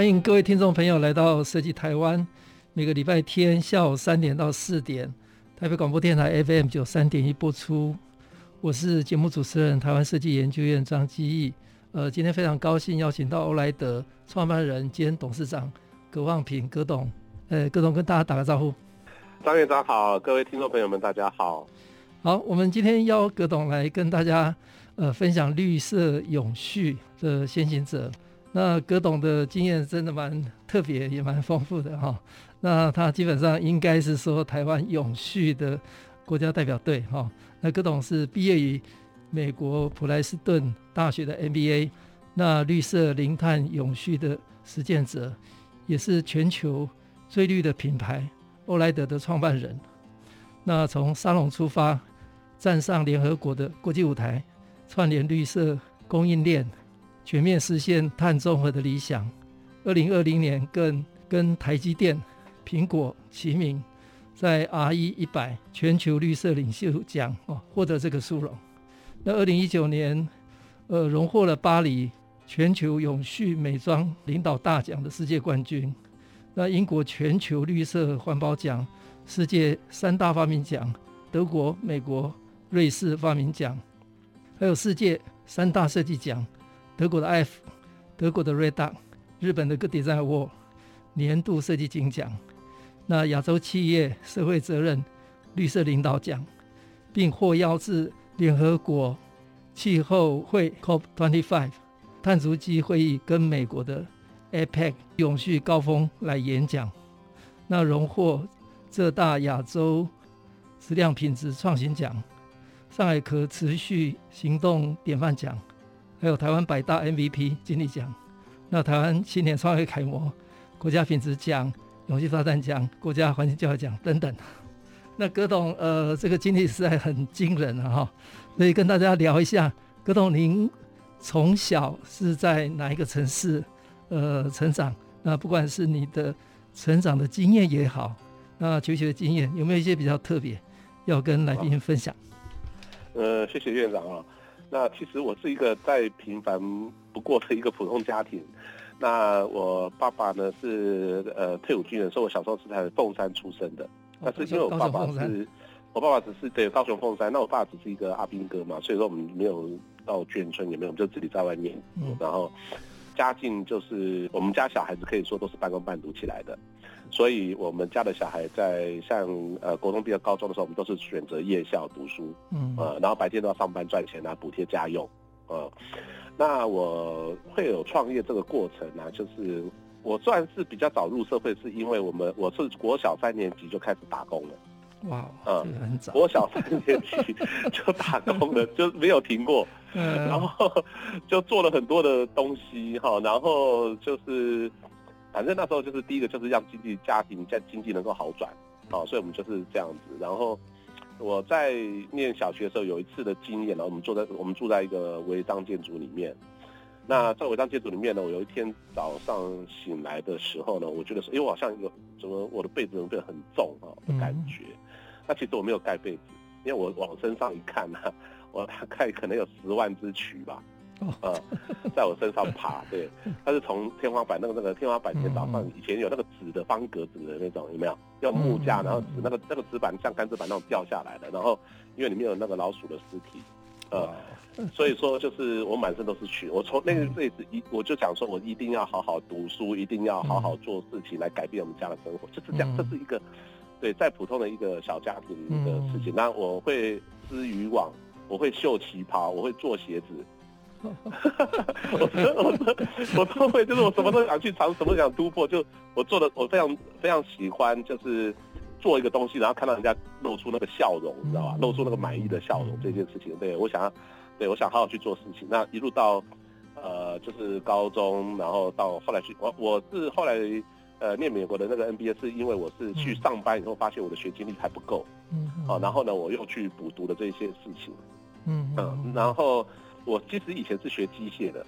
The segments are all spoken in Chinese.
欢迎各位听众朋友来到设计台湾，每个礼拜天下午三点到四点，台北广播电台 FM 九三点一播出。我是节目主持人台湾设计研究院张基义。呃，今天非常高兴邀请到欧莱德创办人兼董事长葛望平葛董。呃，葛董跟大家打个招呼。张院长好，各位听众朋友们大家好。好，我们今天邀葛董来跟大家呃分享绿色永续的先行者。那葛董的经验真的蛮特别，也蛮丰富的哈。那他基本上应该是说台湾永续的国家代表队哈。那葛董是毕业于美国普莱斯顿大学的 MBA，那绿色零碳永续的实践者，也是全球最绿的品牌欧莱德的创办人。那从沙龙出发，站上联合国的国际舞台，串联绿色供应链。全面实现碳中和的理想。二零二零年更跟台积电、苹果齐名，在 RE 一百全球绿色领袖奖哦获得这个殊荣。那二零一九年，呃，荣获了巴黎全球永续美妆领导大奖的世界冠军。那英国全球绿色环保奖、世界三大发明奖、德国、美国、瑞士发明奖，还有世界三大设计奖。德国的 F，德国的 Red Dot，日本的 Good Design Award，年度设计金奖，那亚洲企业社会责任绿色领导奖，并获邀至联合国气候会 COP25 碳足迹会议跟美国的 APEC 永续高峰来演讲，那荣获浙大亚洲质量品质创新奖，上海可持续行动典范奖。还有台湾百大 MVP 经理奖，那台湾青年创业楷模、国家品质奖、永续发展奖、国家环境教育奖等等。那葛董，呃，这个经历实在很惊人啊！哈，所以跟大家聊一下，葛董，您从小是在哪一个城市呃成长？那不管是你的成长的经验也好，那求学的经验有没有一些比较特别要跟来宾分享？呃，谢谢院长啊。那其实我是一个再平凡不过的一个普通家庭。那我爸爸呢是呃退伍军人，所以我小时候是在凤山出生的。但是因为我爸爸是，我爸爸只是对高雄凤山，那我爸只是一个阿兵哥嘛，所以说我们没有到眷村，也没有，我们就自己在外面。嗯，然后家境就是我们家小孩子可以说都是半工半读起来的。所以，我们家的小孩在像呃国中毕业高中的时候，我们都是选择夜校读书，嗯，呃，然后白天都要上班赚钱啊，补贴家用，呃，那我会有创业这个过程呢，就是我算是比较早入社会，是因为我们我是国小三年级就开始打工了，哇，嗯，很早，国小三年级就打工了，就没有停过，嗯，然后就做了很多的东西哈，然后就是。反正那时候就是第一个，就是让经济家庭在经济能够好转，好，所以我们就是这样子。然后我在念小学的时候有一次的经验，然后我们坐在我们住在一个违章建筑里面。那在违章建筑里面呢，我有一天早上醒来的时候呢，我觉得是因为我好像有怎么我的被子变得很重啊的感觉。那其实我没有盖被子，因为我往身上一看呢，我大概可能有十万只蛆吧。呃，在我身上爬，对，它是从天花板那个那个天花板前早上以前有那个纸的方格子的那种，有没有？用木架，然后纸那个那个纸板像干纸板那种掉下来的，然后因为里面有那个老鼠的尸体，呃，所以说就是我满身都是血。我从那个这一次一我就讲说，我一定要好好读书，一定要好好做事情来改变我们家的生活，就是这样。这是一个对再普通的一个小家庭的事情。那我会织渔网，我会绣旗袍，我会做鞋子。我我我都会，就是我什么都想去尝，什么都想突破。就我做的，我非常非常喜欢，就是做一个东西，然后看到人家露出那个笑容，你知道吧？露出那个满意的笑容这件事情，对我想要，对我想好好去做事情。那一路到呃，就是高中，然后到后来去，我我是后来呃念美国的那个 NBA 是因为我是去上班以后发现我的学经历还不够，嗯，好、哦，然后呢，我又去补读了这些事情，嗯嗯，然后我其实以前是学机械的。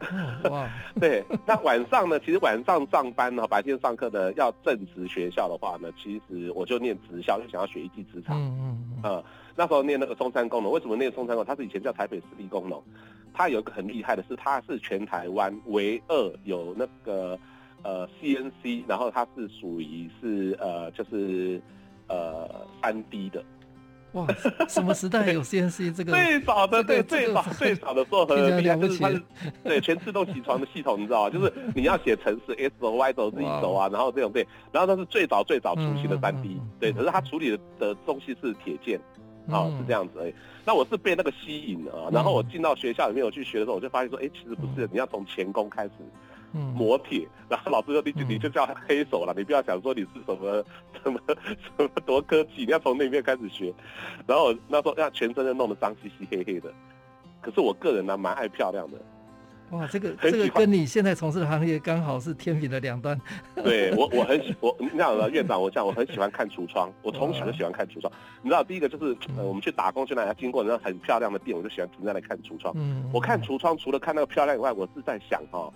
哇，对，那晚上呢？其实晚上上班呢，白天上课呢，要正职学校的话呢，其实我就念职校，就想要学一技之长。嗯嗯嗯。那时候念那个中山工农，为什么念中山工农？它是以前叫台北市立工农，它有一个很厉害的是，它是全台湾唯二有那个呃 CNC，然后它是属于是呃就是呃三 D 的。哇，什么时代有 CNC 这个？最早的对，最早最早的时候很厉害，就是它是对 全自动起床的系统，你知道吗？就是你要写程式 S 轴 Y 轴 Z 轴啊，然后这种对，然后它是最早最早出现的三 D，对，可是它处理的的东西是铁件，啊，是这样子而已。那我是被那个吸引啊，然后我进到学校里面我去学的时候，我就发现说，哎，其实不是，你要从钳工开始。磨铁，然后老师说你就你就叫黑手了，你不要想说你是什么 什么 什么多科技，你要从那边开始学。然后那时候要全身都弄得脏兮兮黑黑的，可是我个人呢蛮爱漂亮的。哇，这个 这个跟你现在从事的行业刚好是天平的两端。对我我很喜我你知道院长我讲我很喜欢看橱窗，我从小就喜欢看橱窗。你知道第一个就是呃我们去打工去那家经过那很漂亮的店，我就喜欢停在那看橱窗。嗯，我看橱窗除了看那个漂亮以外，我是在想哈。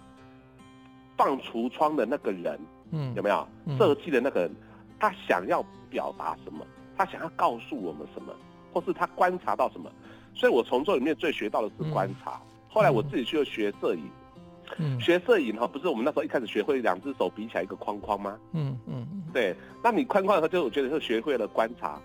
放橱窗的那个人，嗯，有没有设计的那个人？他想要表达什么？他想要告诉我们什么？或是他观察到什么？所以我从这里面最学到的是观察。后来我自己去学摄影，嗯，学摄影哈，不是我们那时候一开始学会两只手比起来一个框框吗？嗯嗯，对。那你框框的话，就我觉得是学会了观察。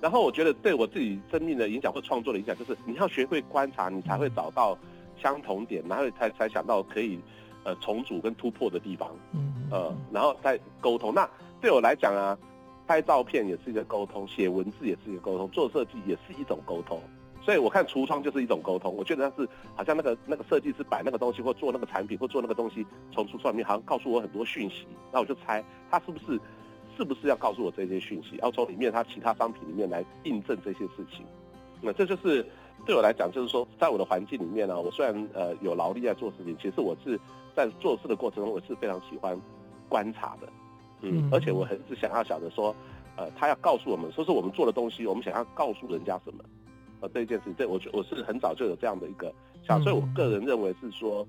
然后我觉得对我自己生命的影响或创作的影响，就是你要学会观察，你才会找到相同点，然后才才想到可以。呃，重组跟突破的地方，嗯，呃，然后再沟通。那对我来讲啊，拍照片也是一个沟通，写文字也是一个沟通，做设计也是一种沟通。所以我看橱窗就是一种沟通。我觉得它是好像那个那个设计师摆那个东西，或做那个产品，或做那个东西，从橱窗里面好像告诉我很多讯息。那我就猜他是不是是不是要告诉我这些讯息，要从里面他其他商品里面来印证这些事情。那这就是对我来讲，就是说，在我的环境里面呢、啊，我虽然呃有劳力在做事情，其实我是。在做事的过程中，我是非常喜欢观察的，嗯，而且我很是想要晓得说，呃，他要告诉我们，说是我们做的东西，我们想要告诉人家什么，呃，这一件事情，这我我是很早就有这样的一个想，所以我个人认为是说，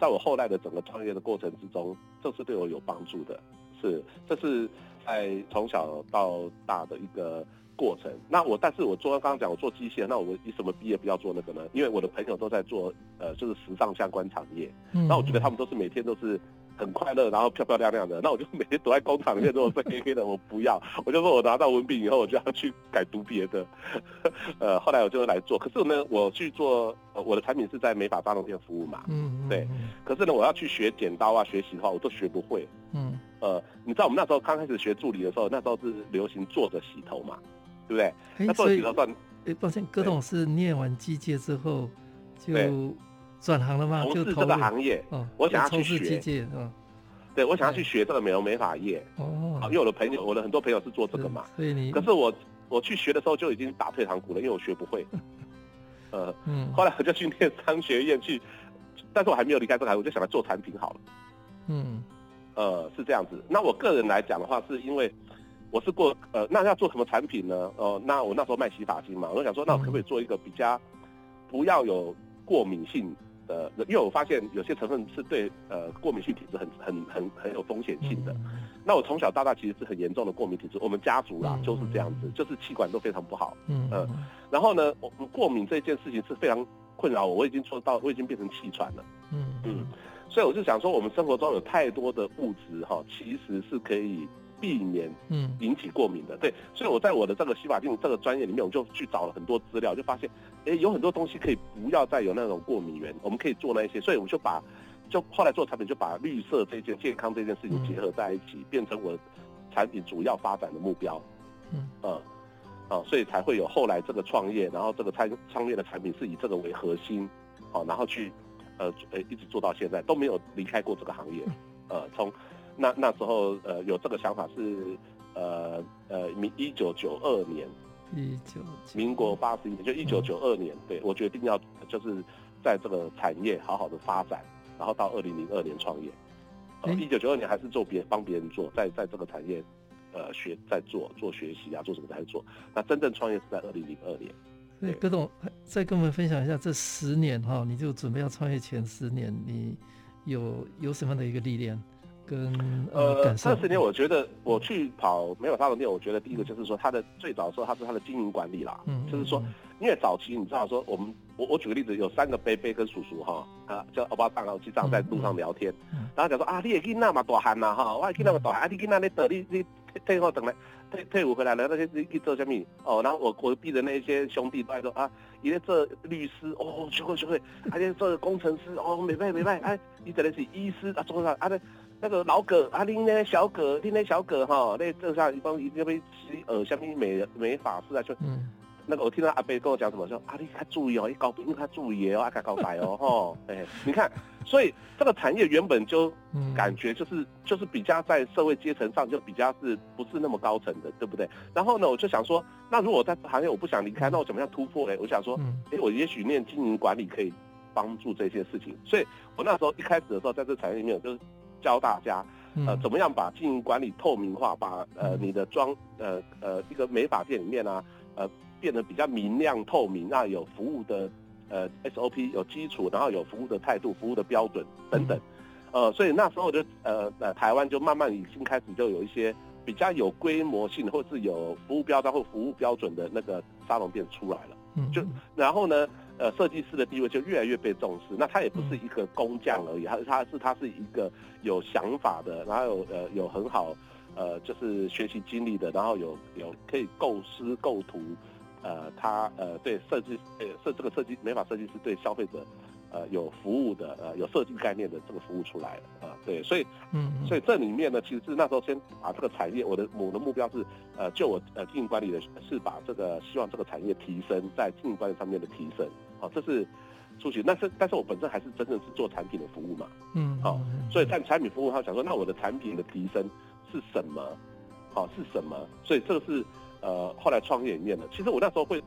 在我后来的整个创业的过程之中，这是对我有帮助的，是，这是在从小到大的一个。过程，那我，但是我做刚刚讲我做机械，那我以什么毕业不要做那个呢？因为我的朋友都在做，呃，就是时尚相关产业，嗯，那我觉得他们都是每天都是很快乐，然后漂漂亮亮的，那我就每天躲在工厂里面，如果是黑黑的，我不要，我就说我拿到文凭以后，我就要去改读别的，呃，后来我就来做，可是呢，我去做，呃，我的产品是在美发沙龙店服务嘛，嗯，对，可是呢，我要去学剪刀啊，学习的话，我都学不会，嗯，呃，你知道我们那时候刚开始学助理的时候，那时候是流行坐着洗头嘛。对不对？那做洗头算？哎，抱歉，葛董是念完机械之后就转行了吗？从事这个行业。哦，我想要去学机械，嗯，对，我想要去学这个美容美发业。哦，因为我的朋友，我的很多朋友是做这个嘛。所以你，可是我我去学的时候就已经打退堂鼓了，因为我学不会。呃，嗯，后来我就去念商学院去，但是我还没有离开这个行业，我就想来做产品好了。嗯，呃，是这样子。那我个人来讲的话，是因为。我是过呃，那要做什么产品呢？哦、呃，那我那时候卖洗发精嘛，我就想说，那我可不可以做一个比较不要有过敏性的？因为我发现有些成分是对呃过敏性体质很很很很有风险性的。那我从小到大其实是很严重的过敏体质，我们家族啦就是这样子，就是气管都非常不好。嗯。然后呢，我过敏这件事情是非常困扰我，我已经做到，我已经变成气喘了。嗯嗯。所以我就想说，我们生活中有太多的物质哈，其实是可以。避免嗯。引起过敏的，对，所以我在我的这个洗发精这个专业里面，我就去找了很多资料，就发现，哎，有很多东西可以不要再有那种过敏源，我们可以做那一些，所以我就把，就后来做产品就把绿色这件健康这件事情结合在一起，变成我产品主要发展的目标，嗯。嗯，啊，所以才会有后来这个创业，然后这个创创业的产品是以这个为核心，啊，然后去，呃，呃，一直做到现在都没有离开过这个行业，呃，从。那那时候，呃，有这个想法是，呃呃，民一九九二年，一九，民国八十一年，就一九九二年，对，我决定要就是在这个产业好好的发展，然后到二零零二年创业。呃，一九九二年还是做别帮别人做，在在这个产业，呃，学在做做学习啊，做什么在做。那真正创业是在二零零二年。对，葛董再跟我们分享一下这十年哈，你就准备要创业前十年，你有有什么样的一个历练跟呃感受？这十年我觉得我去跑没有沙龙店，我觉得第一个就是说，他的最早的时候他是他的经营管理啦，嗯，就是说，因为早期你知道说我们。我我举个例子，有三个伯伯跟叔叔哈啊，叫欧巴桑啊，经常在路上聊天，嗯嗯、然后讲说啊，你也囡那么大汉呐哈，我也囡那么大汉，啊你囡那你得你你退退后等来退退伍回来了，那些你去做什么？哦，然后我隔壁的那些兄弟都在说啊，你在做律师哦，学会学会，还在做工程师哦，没办没办，哎，你等的是医师啊，做啥啊？那那个老葛啊，你那小葛，你那小葛哈，那这下一帮一这边洗耳，下面美美法师啊就。嗯那个我听到阿伯跟我讲什么，说啊，你他注意哦，一搞不定他注意哦，阿卡搞白哦，吼，哎，你看，所以这个产业原本就感觉就是就是比较在社会阶层上就比较是不是那么高层的，对不对？然后呢，我就想说，那如果在行业我不想离开，那我怎么样突破嘞？我想说，哎，我也许念经营管理可以帮助这些事情。所以我那时候一开始的时候，在这产业里面，就是教大家，呃，怎么样把经营管理透明化，把呃你的装呃呃一个美发店里面啊，呃。变得比较明亮透明，那有服务的呃 SOP 有基础，然后有服务的态度、服务的标准等等，呃，所以那时候就呃呃台湾就慢慢已经开始就有一些比较有规模性或是有服务标章或服务标准的那个沙龙店出来了，嗯，就然后呢，呃，设计师的地位就越来越被重视。那他也不是一个工匠而已，他他是他是一个有想法的，然后有呃有很好呃就是学习经历的，然后有有可以构思构图。呃，他呃对设计呃设这个设计美法设计师对消费者，呃有服务的呃有设计概念的这个服务出来了啊、呃，对，所以嗯，所以这里面呢，其实是那时候先把这个产业，我的我的目标是呃就我呃经营管理的是把这个希望这个产业提升在经营管理上面的提升，好、哦，这是初期，但是但是我本身还是真正是做产品的服务嘛，嗯，好、哦，所以在产品服务，他想说，那我的产品的提升是什么？好、哦，是什么？所以这个是。呃，后来创业里面的，其实我那时候会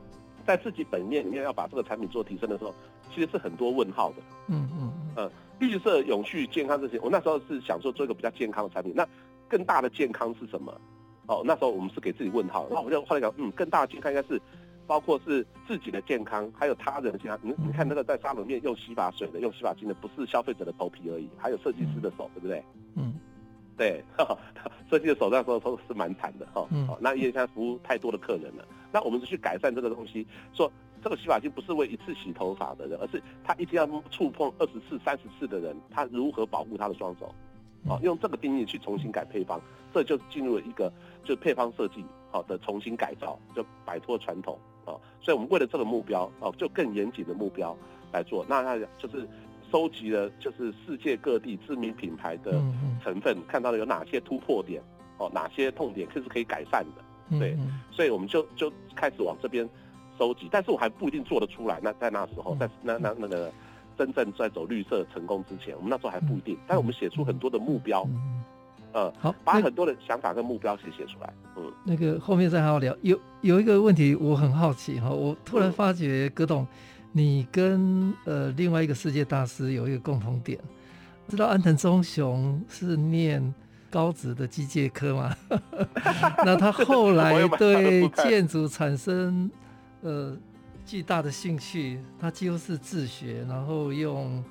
在自己本业里面要把这个产品做提升的时候，其实是很多问号的。嗯嗯呃，绿色、永续、健康这些，我那时候是想说做一个比较健康的产品。那更大的健康是什么？哦，那时候我们是给自己问号。那我就后来讲，嗯，更大的健康应该是包括是自己的健康，还有他人的健康。你你看那个在沙龙面用洗发水的、用洗发精的，不是消费者的头皮而已，还有设计师的手，对不对？嗯。对，设计的手段说都是蛮惨的哈。嗯。那因为现在服务太多的客人了，那我们是去改善这个东西，说这个洗发精不是为一次洗头发的人，而是他一天要触碰二十次、三十次的人，他如何保护他的双手？哦，用这个定义去重新改配方，这就进入了一个就配方设计好的重新改造，就摆脱传统啊。所以我们为了这个目标哦，就更严谨的目标来做。那那就是。收集了就是世界各地知名品牌的成分，看到了有哪些突破点，哦，哪些痛点其实可以改善的，对，所以我们就就开始往这边收集，但是我还不一定做得出来。那在那时候，在那那那个真正在走绿色成功之前，我们那时候还不一定，但我们写出很多的目标，嗯，好，把很多的想法跟目标写写出来，嗯，那个后面再好好聊。有有一个问题我很好奇哈，我突然发觉葛董。你跟呃另外一个世界大师有一个共同点，知道安藤忠雄是念高职的机械科吗？那他后来对建筑产生呃巨大的兴趣，他几乎是自学，然后用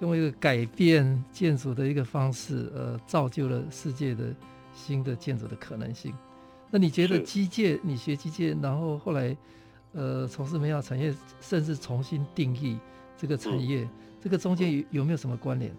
用一个改变建筑的一个方式，呃，造就了世界的新的建筑的可能性。那你觉得机械，你学机械，然后后来？呃，从事美好产业，甚至重新定义这个产业，嗯、这个中间有有没有什么关联？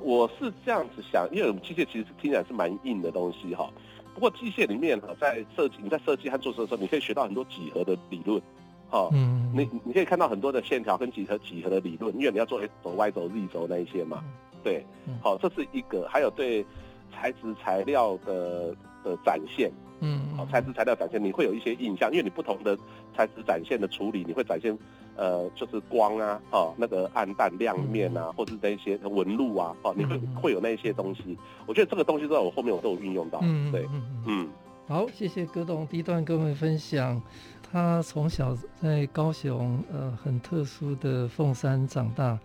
我是这样子想，因为我们机械其实听起来是蛮硬的东西哈。不过机械里面哈，在设计你在设计和做事的时候，你可以学到很多几何的理论，哈，嗯，你你可以看到很多的线条跟几何几何的理论，因为你要做 X 轴、Y 轴、Z 轴那一些嘛，对，好，这是一个，还有对材质材料的的展现。嗯，好，材质材料展现，你会有一些印象，因为你不同的材质展现的处理，你会展现，呃，就是光啊，哦，那个暗淡亮面啊，或者是那些纹路啊，哦，你会会有那一些东西。我觉得这个东西在我后面我都有运用到。嗯，对，嗯，好，谢谢葛董第一段跟我们分享。他从小在高雄呃很特殊的凤山长大，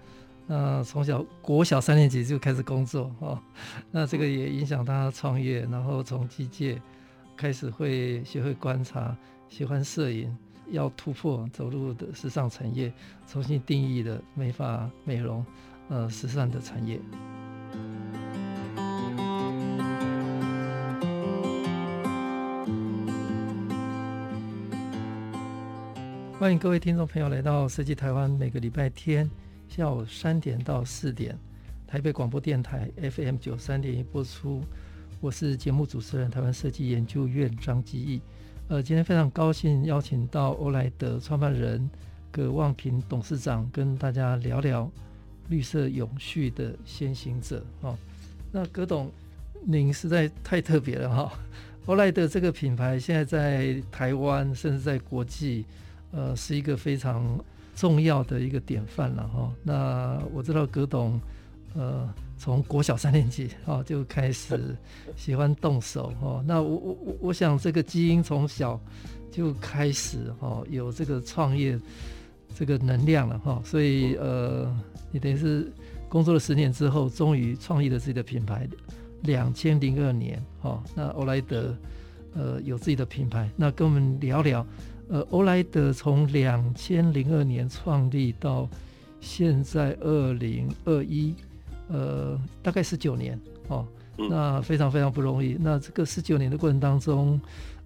那从小国小三年级就开始工作哦，那这个也影响他创业，然后从机械开始会学会观察，喜欢摄影，要突破走入的时尚产业，重新定义的美发美容呃时尚的产业。欢迎各位听众朋友来到设计台湾，每个礼拜天下午三点到四点，台北广播电台 FM 九三点一播出。我是节目主持人，台湾设计研究院张基义。呃，今天非常高兴邀请到欧莱德创办人葛望平董事长，跟大家聊聊绿色永续的先行者。哦，那葛董，您实在太特别了哈！欧莱德这个品牌现在在台湾，甚至在国际。呃，是一个非常重要的一个典范了哈。那我知道葛董，呃，从国小三年级哦就开始喜欢动手哈。那我我我我想这个基因从小就开始哈有这个创业这个能量了哈。所以呃，你等于是工作了十年之后，终于创立了自己的品牌。两千零二年哈，那欧莱德呃有自己的品牌，那跟我们聊聊。呃，欧莱德从两千零二年创立到现在二零二一，呃，大概十九年哦，那非常非常不容易。那这个十九年的过程当中，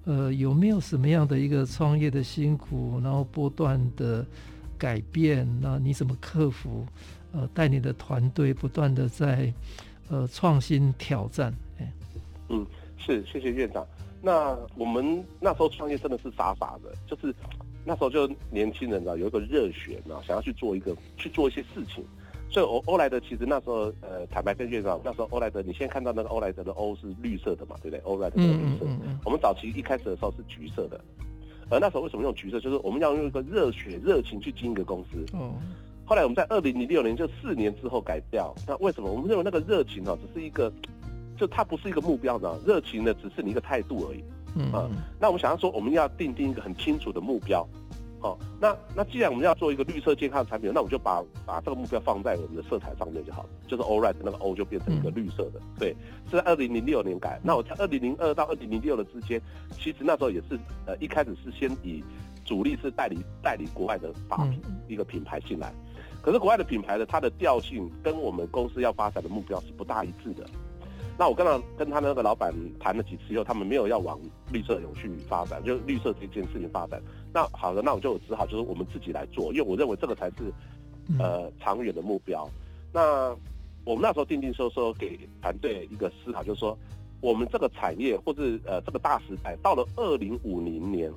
呃，有没有什么样的一个创业的辛苦，然后不断的改变？那你怎么克服？呃，带你的团队不断的在呃创新挑战。哎，嗯，是，谢谢院长。那我们那时候创业真的是傻傻的，就是那时候就年轻人啊，有一个热血啊，想要去做一个去做一些事情。所以欧欧莱德其实那时候呃，坦白跟院长，那时候欧莱德，你现在看到那个欧莱德的欧是绿色的嘛，对不对？欧莱德的绿色。我们早期一开始的时候是橘色的，而那时候为什么用橘色？就是我们要用一个热血热情去经营一个公司。嗯。后来我们在二零零六年就四年之后改掉。那为什么？我们认为那个热情啊，只是一个。就它不是一个目标呢，热情呢只是你一个态度而已。嗯，嗯，那我们想要说，我们要定定一个很清楚的目标。好，那那既然我们要做一个绿色健康的产品，那我们就把把这个目标放在我们的色彩上面就好了。就是 All Right 那个 O 就变成一个绿色的。对，是在二零零六年改。那我在二零零二到二零零六的之间，其实那时候也是呃一开始是先以主力是代理代理国外的发品一个品牌进来，可是国外的品牌的它的调性跟我们公司要发展的目标是不大一致的。那我刚刚跟他那个老板谈了几次以后，他们没有要往绿色永续发展，就绿色这件事情发展。那好的，那我就只好就是我们自己来做，因为我认为这个才是呃长远的目标。那我们那时候定定说说给团队一个思考，就是说我们这个产业或者呃这个大时代到了二零五零年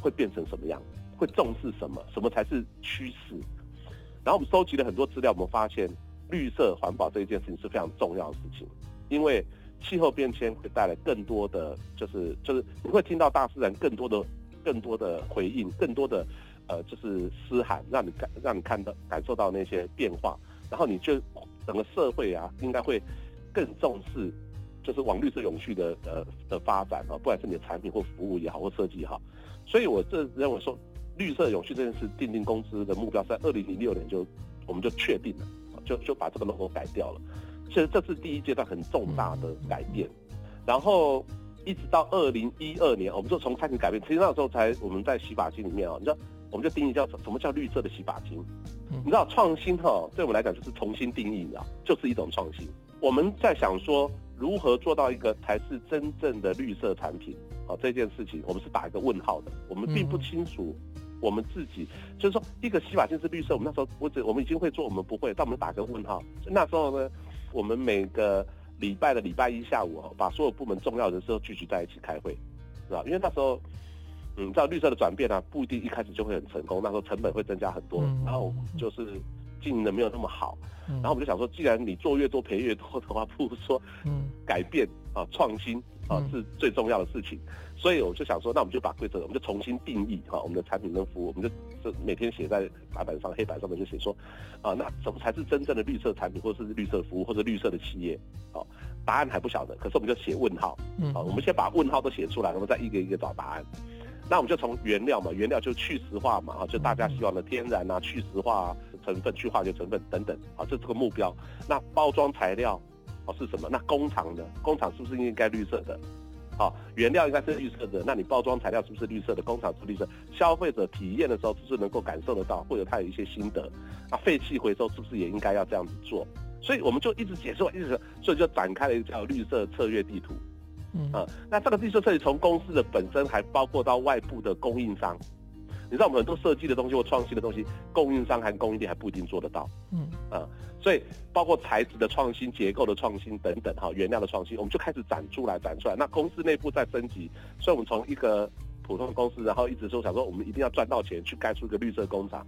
会变成什么样？会重视什么？什么才是趋势？然后我们收集了很多资料，我们发现绿色环保这一件事情是非常重要的事情。因为气候变迁会带来更多的，就是就是你会听到大自然更多的、更多的回应，更多的呃，就是嘶喊，让你感让你看到感受到那些变化，然后你就整个社会啊，应该会更重视，就是往绿色永续的呃的发展啊，不管是你的产品或服务也好，或设计也好，所以我这认为说，绿色永续这件事，订定公司的目标在二零零六年就我们就确定了，就就把这个 logo 改掉了。其实这是第一阶段很重大的改变，然后一直到二零一二年，我们就从开始改变。其实那时候才我们在洗发精里面啊，你知道，我们就定义叫什么叫绿色的洗发精？你知道创新哈，对我们来讲就是重新定义，你知道，就是一种创新。我们在想说如何做到一个才是真正的绿色产品啊，这件事情我们是打一个问号的。我们并不清楚我们自己就是说一个洗发精是绿色，我们那时候我只我们已经会做，我们不会，但我们打个问号。那时候呢？我们每个礼拜的礼拜一下午，把所有部门重要人士都聚集在一起开会，是吧？因为那时候，嗯，你知道绿色的转变啊，不一定一开始就会很成功，那时候成本会增加很多，然后就是经营的没有那么好，然后我们就想说，既然你做越多赔越多的话，不如说，改变啊，创新啊是最重要的事情。所以我就想说，那我们就把规则，我们就重新定义哈，我们的产品跟服务，我们就就每天写在白板上、黑板上面就写说，啊，那什么才是真正的绿色产品，或者是绿色服务，或者绿色的企业？好，答案还不晓得，可是我们就写问号，好，我们先把问号都写出来，我们再一个一个找答案。那我们就从原料嘛，原料就去石化嘛，啊，就大家希望的天然啊，去石化成分、去化学成分等等，啊，这是个目标。那包装材料，哦是什么？那工厂的工厂是不是应该绿色的？好，原料应该是绿色的，那你包装材料是不是绿色的？工厂是绿色，消费者体验的时候是不是能够感受得到，或者他有一些心得？那废弃回收是不是也应该要这样子做？所以我们就一直解释，一直所以就展开了一条绿色策略地图。嗯啊，那这个绿色策略从公司的本身，还包括到外部的供应商。你知道我们很多设计的东西或创新的东西，供应商和供应链还不一定做得到。嗯啊，所以包括材质的创新、结构的创新等等哈，原料的创新，我们就开始展出来、展出来。那公司内部在升级，所以我们从一个普通的公司，然后一直说想说，我们一定要赚到钱，去盖出一个绿色工厂。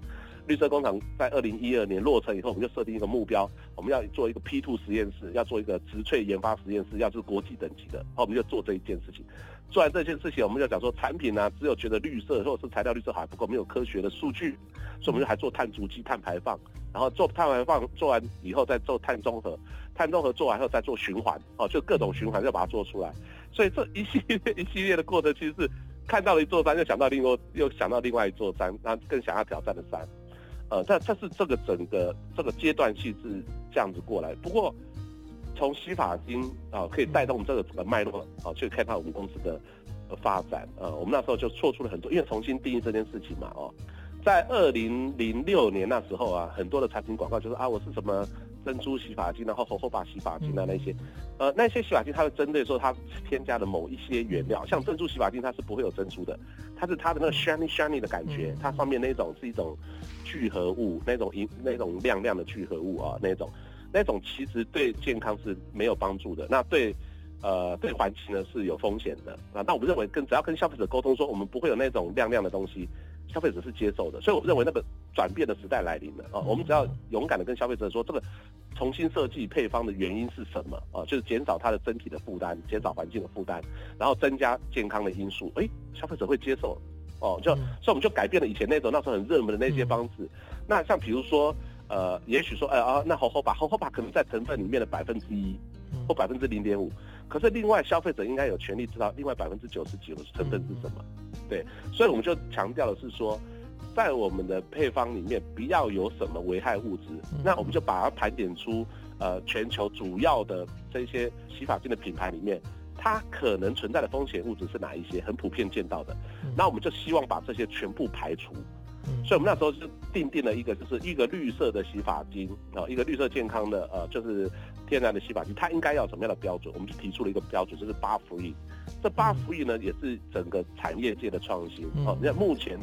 绿色工厂在二零一二年落成以后，我们就设定一个目标，我们要做一个 P two 实验室，要做一个植萃研发实验室，要是国际等级的，好，我们就做这一件事情。做完这件事情，我们就讲说产品呢、只有觉得绿色或者是材料绿色还不够，没有科学的数据，所以我们就还做碳足迹、碳排放，然后做碳排放做完以后再做碳中和，碳中和做完后再做循环，哦，就各种循环要把它做出来。所以这一系列一系列的过程，其实是看到了一座山，又想到另外又想到另外一座山，然后更想要挑战的山。呃，这这是这个整个这个阶段性是这样子过来。不过，从洗发精啊，可以带动这个整个脉络啊，去开发我们公司的发展。呃，我们那时候就做出了很多，因为重新定义这件事情嘛，哦，在二零零六年那时候啊，很多的产品广告就是啊，我是什么。珍珠洗发精，然后荷荷巴洗发精啊那些，呃那些洗发精它会针对说它添加的某一些原料，像珍珠洗发精它是不会有珍珠的，它是它的那个 shiny shiny 的感觉，它上面那种是一种聚合物，那种银那种亮亮的聚合物啊那种，那种其实对健康是没有帮助的，那对呃对环境呢是有风险的啊。那我们认为跟只要跟消费者沟通说我们不会有那种亮亮的东西。消费者是接受的，所以我认为那个转变的时代来临了啊！我们只要勇敢的跟消费者说，这个重新设计配方的原因是什么啊？就是减少他的身体的负担，减少环境的负担，然后增加健康的因素。哎，消费者会接受哦，就所以我们就改变了以前那种那时候很热门的那些方式。那像比如说，呃，也许说，哎啊，那猴猴吧，猴猴吧可能在成分里面的百分之一或百分之零点五，可是另外消费者应该有权利知道另外百分之九十九的成分是什么。对，所以我们就强调的是说，在我们的配方里面不要有什么危害物质，那我们就把它盘点出，呃，全球主要的这些洗发精的品牌里面，它可能存在的风险物质是哪一些，很普遍见到的，那我们就希望把这些全部排除。所以，我们那时候就定定了一个，就是一个绿色的洗发精啊，一个绿色健康的呃，就是天然的洗发精，它应该要什么样的标准？我们就提出了一个标准，就是八氟乙。这八氟乙呢，也是整个产业界的创新啊。你看目前。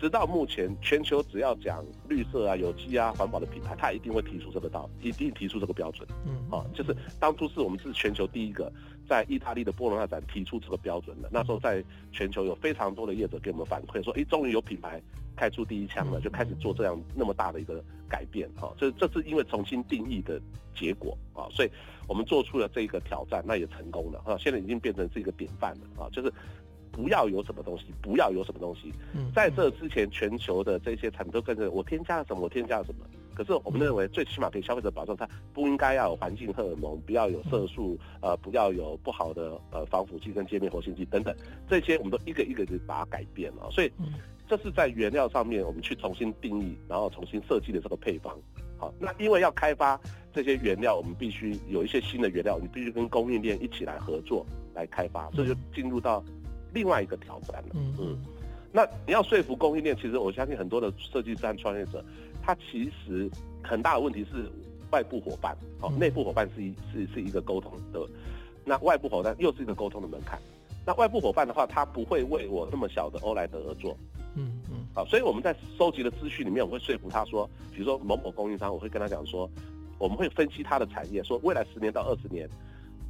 直到目前，全球只要讲绿色啊、有机啊、环保的品牌，它一定会提出这个道，一定提出这个标准。嗯，啊，就是当初是我们是全球第一个在意大利的波罗那展提出这个标准的。那时候在全球有非常多的业者给我们反馈说，哎，终于有品牌开出第一枪了，就开始做这样那么大的一个改变。哈，这这是因为重新定义的结果啊，所以我们做出了这个挑战，那也成功了啊，现在已经变成是一个典范了啊，就是。不要有什么东西，不要有什么东西。在这之前，全球的这些产品都跟着我添加了什么，我添加了什么。可是我们认为，最起码给消费者保证，它不应该要有环境荷尔蒙，不要有色素，呃，不要有不好的呃防腐剂跟界面活性剂等等，这些我们都一个一个的把它改变了。所以，这是在原料上面我们去重新定义，然后重新设计的这个配方。好，那因为要开发这些原料，我们必须有一些新的原料，你必须跟供应链一起来合作来开发，所以就进入到。另外一个挑战了，嗯。嗯，那你要说服供应链，其实我相信很多的设计师和创业者，他其实很大的问题是外部伙伴，哦，内部伙伴是一是是一个沟通的，那外部伙伴又是一个沟通的门槛，那外部伙伴的话，他不会为我那么小的欧莱德而做，嗯嗯，好，所以我们在收集的资讯里面，我会说服他说，比如说某某供应商，我会跟他讲说，我们会分析他的产业，说未来十年到二十年，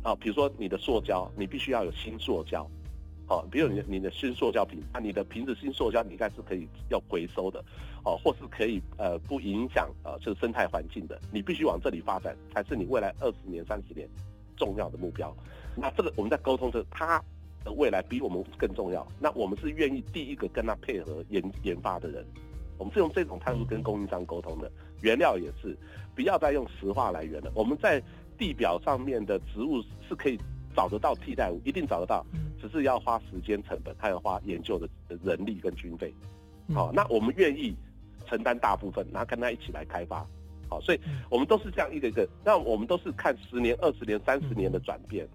啊，比如说你的塑胶，你必须要有新塑胶。哦，比如你的你的新塑胶瓶，那，你的瓶子新塑胶，你应该是可以要回收的，哦，或是可以呃不影响呃这个生态环境的，你必须往这里发展，才是你未来二十年、三十年重要的目标。那这个我们在沟通的，他的未来比我们更重要。那我们是愿意第一个跟他配合研研发的人，我们是用这种态度跟供应商沟通的。原料也是，不要再用石化来源了。我们在地表上面的植物是可以找得到替代物，一定找得到。只是要花时间成本，还要花研究的人力跟军费。好、嗯，那我们愿意承担大部分，然后跟他一起来开发。好，所以我们都是这样一个一个，那我们都是看十年、二十年、三十年的转变。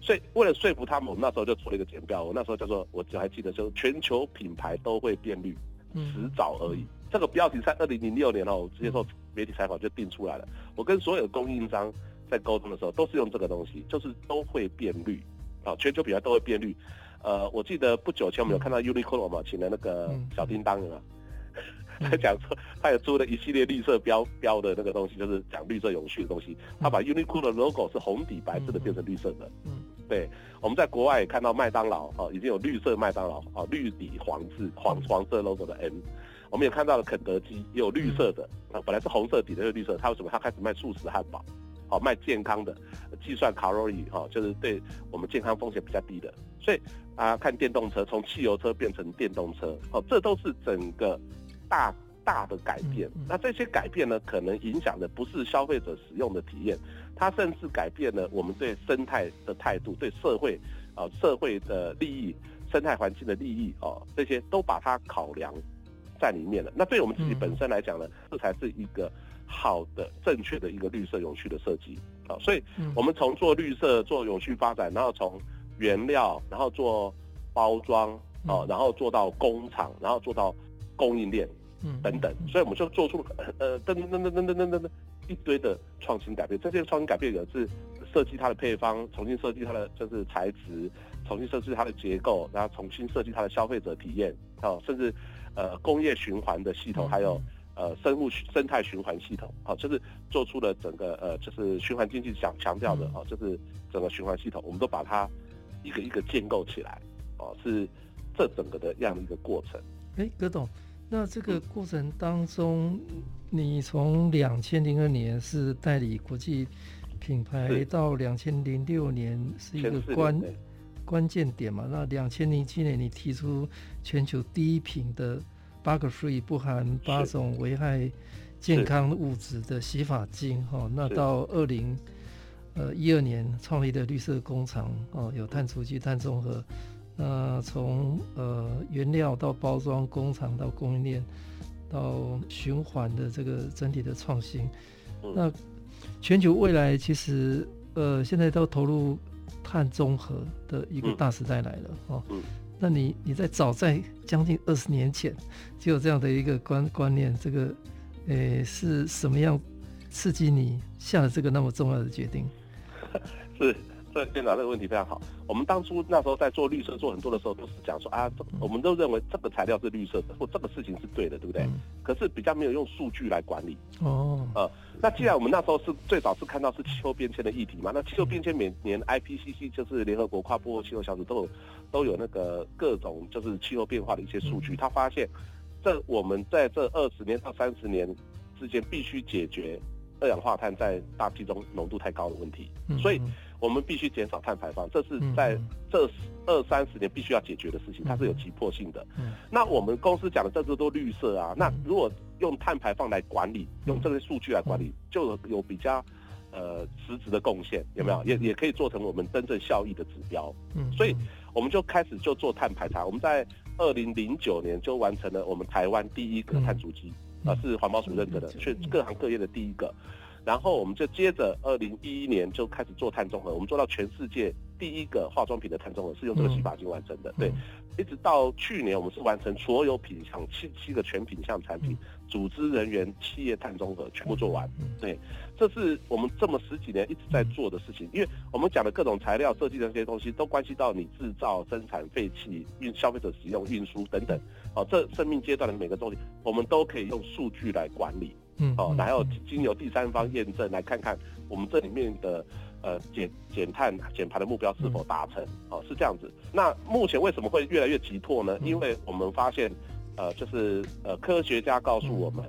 所以为了说服他们，我们那时候就做了一个简标。我那时候叫做，我只还记得，就是全球品牌都会变绿，迟早而已。这个标题在二零零六年哦，我直接受媒体采访就定出来了。我跟所有供应商在沟通的时候，都是用这个东西，就是都会变绿。啊，全球品牌都会变绿。呃，我记得不久前我们有看到 Uniqlo 嘛，请了那个小叮当嘛。他讲说，他也出了一系列绿色标标的那个东西，就是讲绿色永续的东西。他把 Uniqlo 的 logo 是红底白字的变成绿色的。嗯，对。我们在国外也看到麦当劳哦，已经有绿色麦当劳哦，绿底黄字黄黄色 logo 的 M。我们也看到了肯德基也有绿色的啊，本来是红色底的，是绿色。他为什么？他开始卖素食汉堡，好卖健康的，计算卡路里哈，就是对我们健康风险比较低的。所以啊，看电动车从汽油车变成电动车，哦，这都是整个。大大的改变，那这些改变呢，可能影响的不是消费者使用的体验，它甚至改变了我们对生态的态度，对社会啊、呃、社会的利益、生态环境的利益哦、呃，这些都把它考量在里面了。那对我们自己本身来讲呢，这才是一个好的、正确的一个绿色永续的设计啊。所以，我们从做绿色、做永续发展，然后从原料，然后做包装啊，然后做到工厂，然后做到供应链，嗯，等等。所以，我们就做出了呃噔噔噔噔噔噔噔噔一堆的创新改变。这些创新改变的是设计它的配方，重新设计它的就是材质。重新设置它的结构，然后重新设计它的消费者体验，啊，甚至，呃，工业循环的系统，还有呃生物生态循环系统，好，就是做出了整个呃就是循环经济想强调的哦，就是整个循环系统，我们都把它一个一个建构起来，哦，是这整个的样的一个过程。哎，葛董。那这个过程当中，你从两千零二年是代理国际品牌，到两千零六年是一个关关键点嘛？那两千零七年你提出全球第一瓶的 Bug Free 不含八种危害健康物质的洗发精哈。那到二零呃一二年创立的绿色工厂哦，有碳足迹、碳中和。那从呃原料到包装工厂到供应链到循环的这个整体的创新，那全球未来其实呃现在都投入碳中和的一个大时代来了哦。那你你在早在将近二十年前就有这样的一个观观念，这个诶是什么样刺激你下了这个那么重要的决定？是。这店长这个问题非常好。我们当初那时候在做绿色做很多的时候，都是讲说啊，这我们都认为这个材料是绿色的，或这个事情是对的，对不对？嗯、可是比较没有用数据来管理。哦。呃，那既然我们那时候是最早是看到是气候变迁的议题嘛，那气候变迁每年 IPCC 就是联合国跨部气候小组都有都有那个各种就是气候变化的一些数据，他发现这我们在这二十年到三十年之间必须解决二氧化碳在大气中浓度太高的问题，所以。我们必须减少碳排放，这是在这二三十年必须要解决的事情，它是有急迫性的。那我们公司讲的这些都绿色啊，那如果用碳排放来管理，用这些数据来管理，就有比较呃实质的贡献，有没有？也也可以做成我们真正效益的指标。嗯所以我们就开始就做碳排查，我们在二零零九年就完成了我们台湾第一个碳足迹，啊，是环保署认可的，是各行各业的第一个。然后我们就接着，二零一一年就开始做碳中和，我们做到全世界第一个化妆品的碳中和是用这个洗发精完成的，嗯、对。一直到去年，我们是完成所有品项七七个全品项产品，组织人员、企业碳中和全部做完，对。这是我们这么十几年一直在做的事情，因为我们讲的各种材料设计的这些东西，都关系到你制造、生产、废弃、运消费者使用、运输等等，哦，这生命阶段的每个东西，我们都可以用数据来管理。嗯，哦，然后经由第三方验证来看看我们这里面的呃减减碳减排的目标是否达成，哦，是这样子。那目前为什么会越来越急迫呢？因为我们发现，呃，就是呃科学家告诉我们，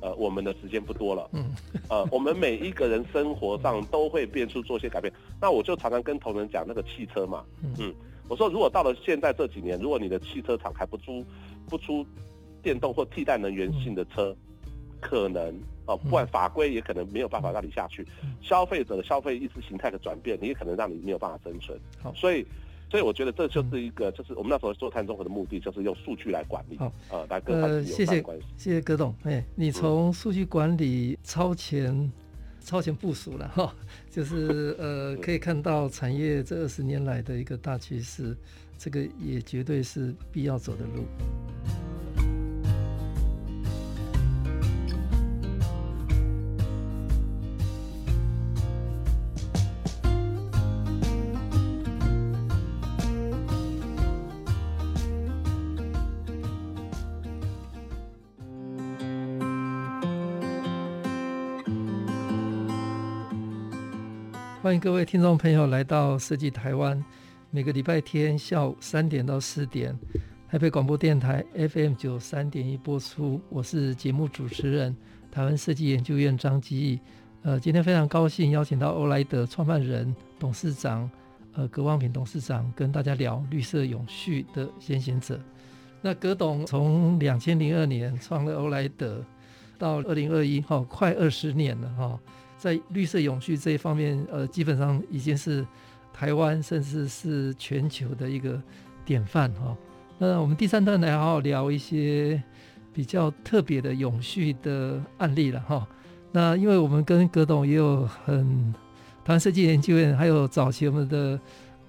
呃，我们的时间不多了，嗯，呃，我们每一个人生活上都会变出做些改变。那我就常常跟同仁讲那个汽车嘛，嗯，我说如果到了现在这几年，如果你的汽车厂还不出不出电动或替代能源性的车。可能哦，不管法规也可能没有办法让你下去。消费者的消费意识形态的转变，你也可能让你没有办法生存。好，所以所以我觉得这就是一个，就是我们那时候做碳中和的目的，就是用数据来管理，好，呃，来跟环境有关系。谢谢，谢谢葛董，哎，你从数据管理超前、嗯、超前部署了哈，就是呃，可以看到产业这二十年来的一个大趋势，这个也绝对是必要走的路。欢迎各位听众朋友来到设计台湾，每个礼拜天下午三点到四点，台北广播电台 FM 九三点一播出。我是节目主持人台湾设计研究院张基义。呃，今天非常高兴邀请到欧莱德创办人、董事长，呃，葛望平董事长跟大家聊绿色永续的先行者。那葛董从两千零二年创了欧莱德，到二零二一，哈，快二十年了，哈、哦。在绿色永续这一方面，呃，基本上已经是台湾甚至是全球的一个典范哈。那我们第三段来好好聊一些比较特别的永续的案例了哈。那因为我们跟葛董也有很台湾设计研究院，还有早期我们的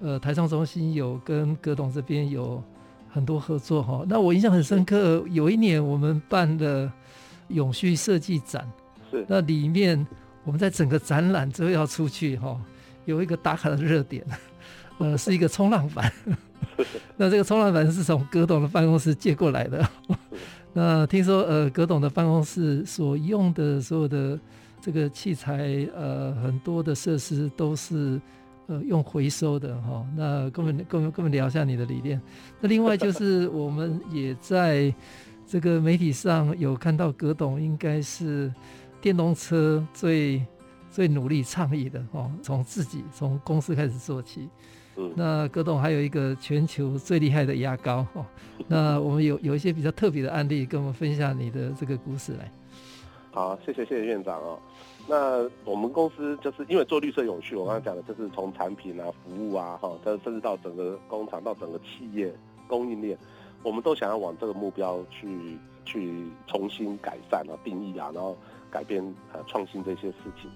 呃台创中心有跟葛董这边有很多合作哈。那我印象很深刻，有一年我们办的永续设计展，是那里面。我们在整个展览之后要出去哈，有一个打卡的热点，呃，是一个冲浪板。那这个冲浪板是从葛董的办公室借过来的。那听说呃，葛董的办公室所用的所有的这个器材，呃，很多的设施都是呃用回收的哈。那跟我们跟我们跟我们聊一下你的理念。那另外就是我们也在这个媒体上有看到葛董应该是。电动车最最努力倡议的哦，从自己从公司开始做起。嗯，那葛董还有一个全球最厉害的牙膏哦。那我们有有一些比较特别的案例，跟我们分享你的这个故事来。好，谢谢谢谢院长哦。那我们公司就是因为做绿色永续，我刚才讲的就是从产品啊、服务啊，哈，甚至到整个工厂到整个企业供应链，我们都想要往这个目标去去重新改善啊、定义啊，然后。改变呃创新这些事情，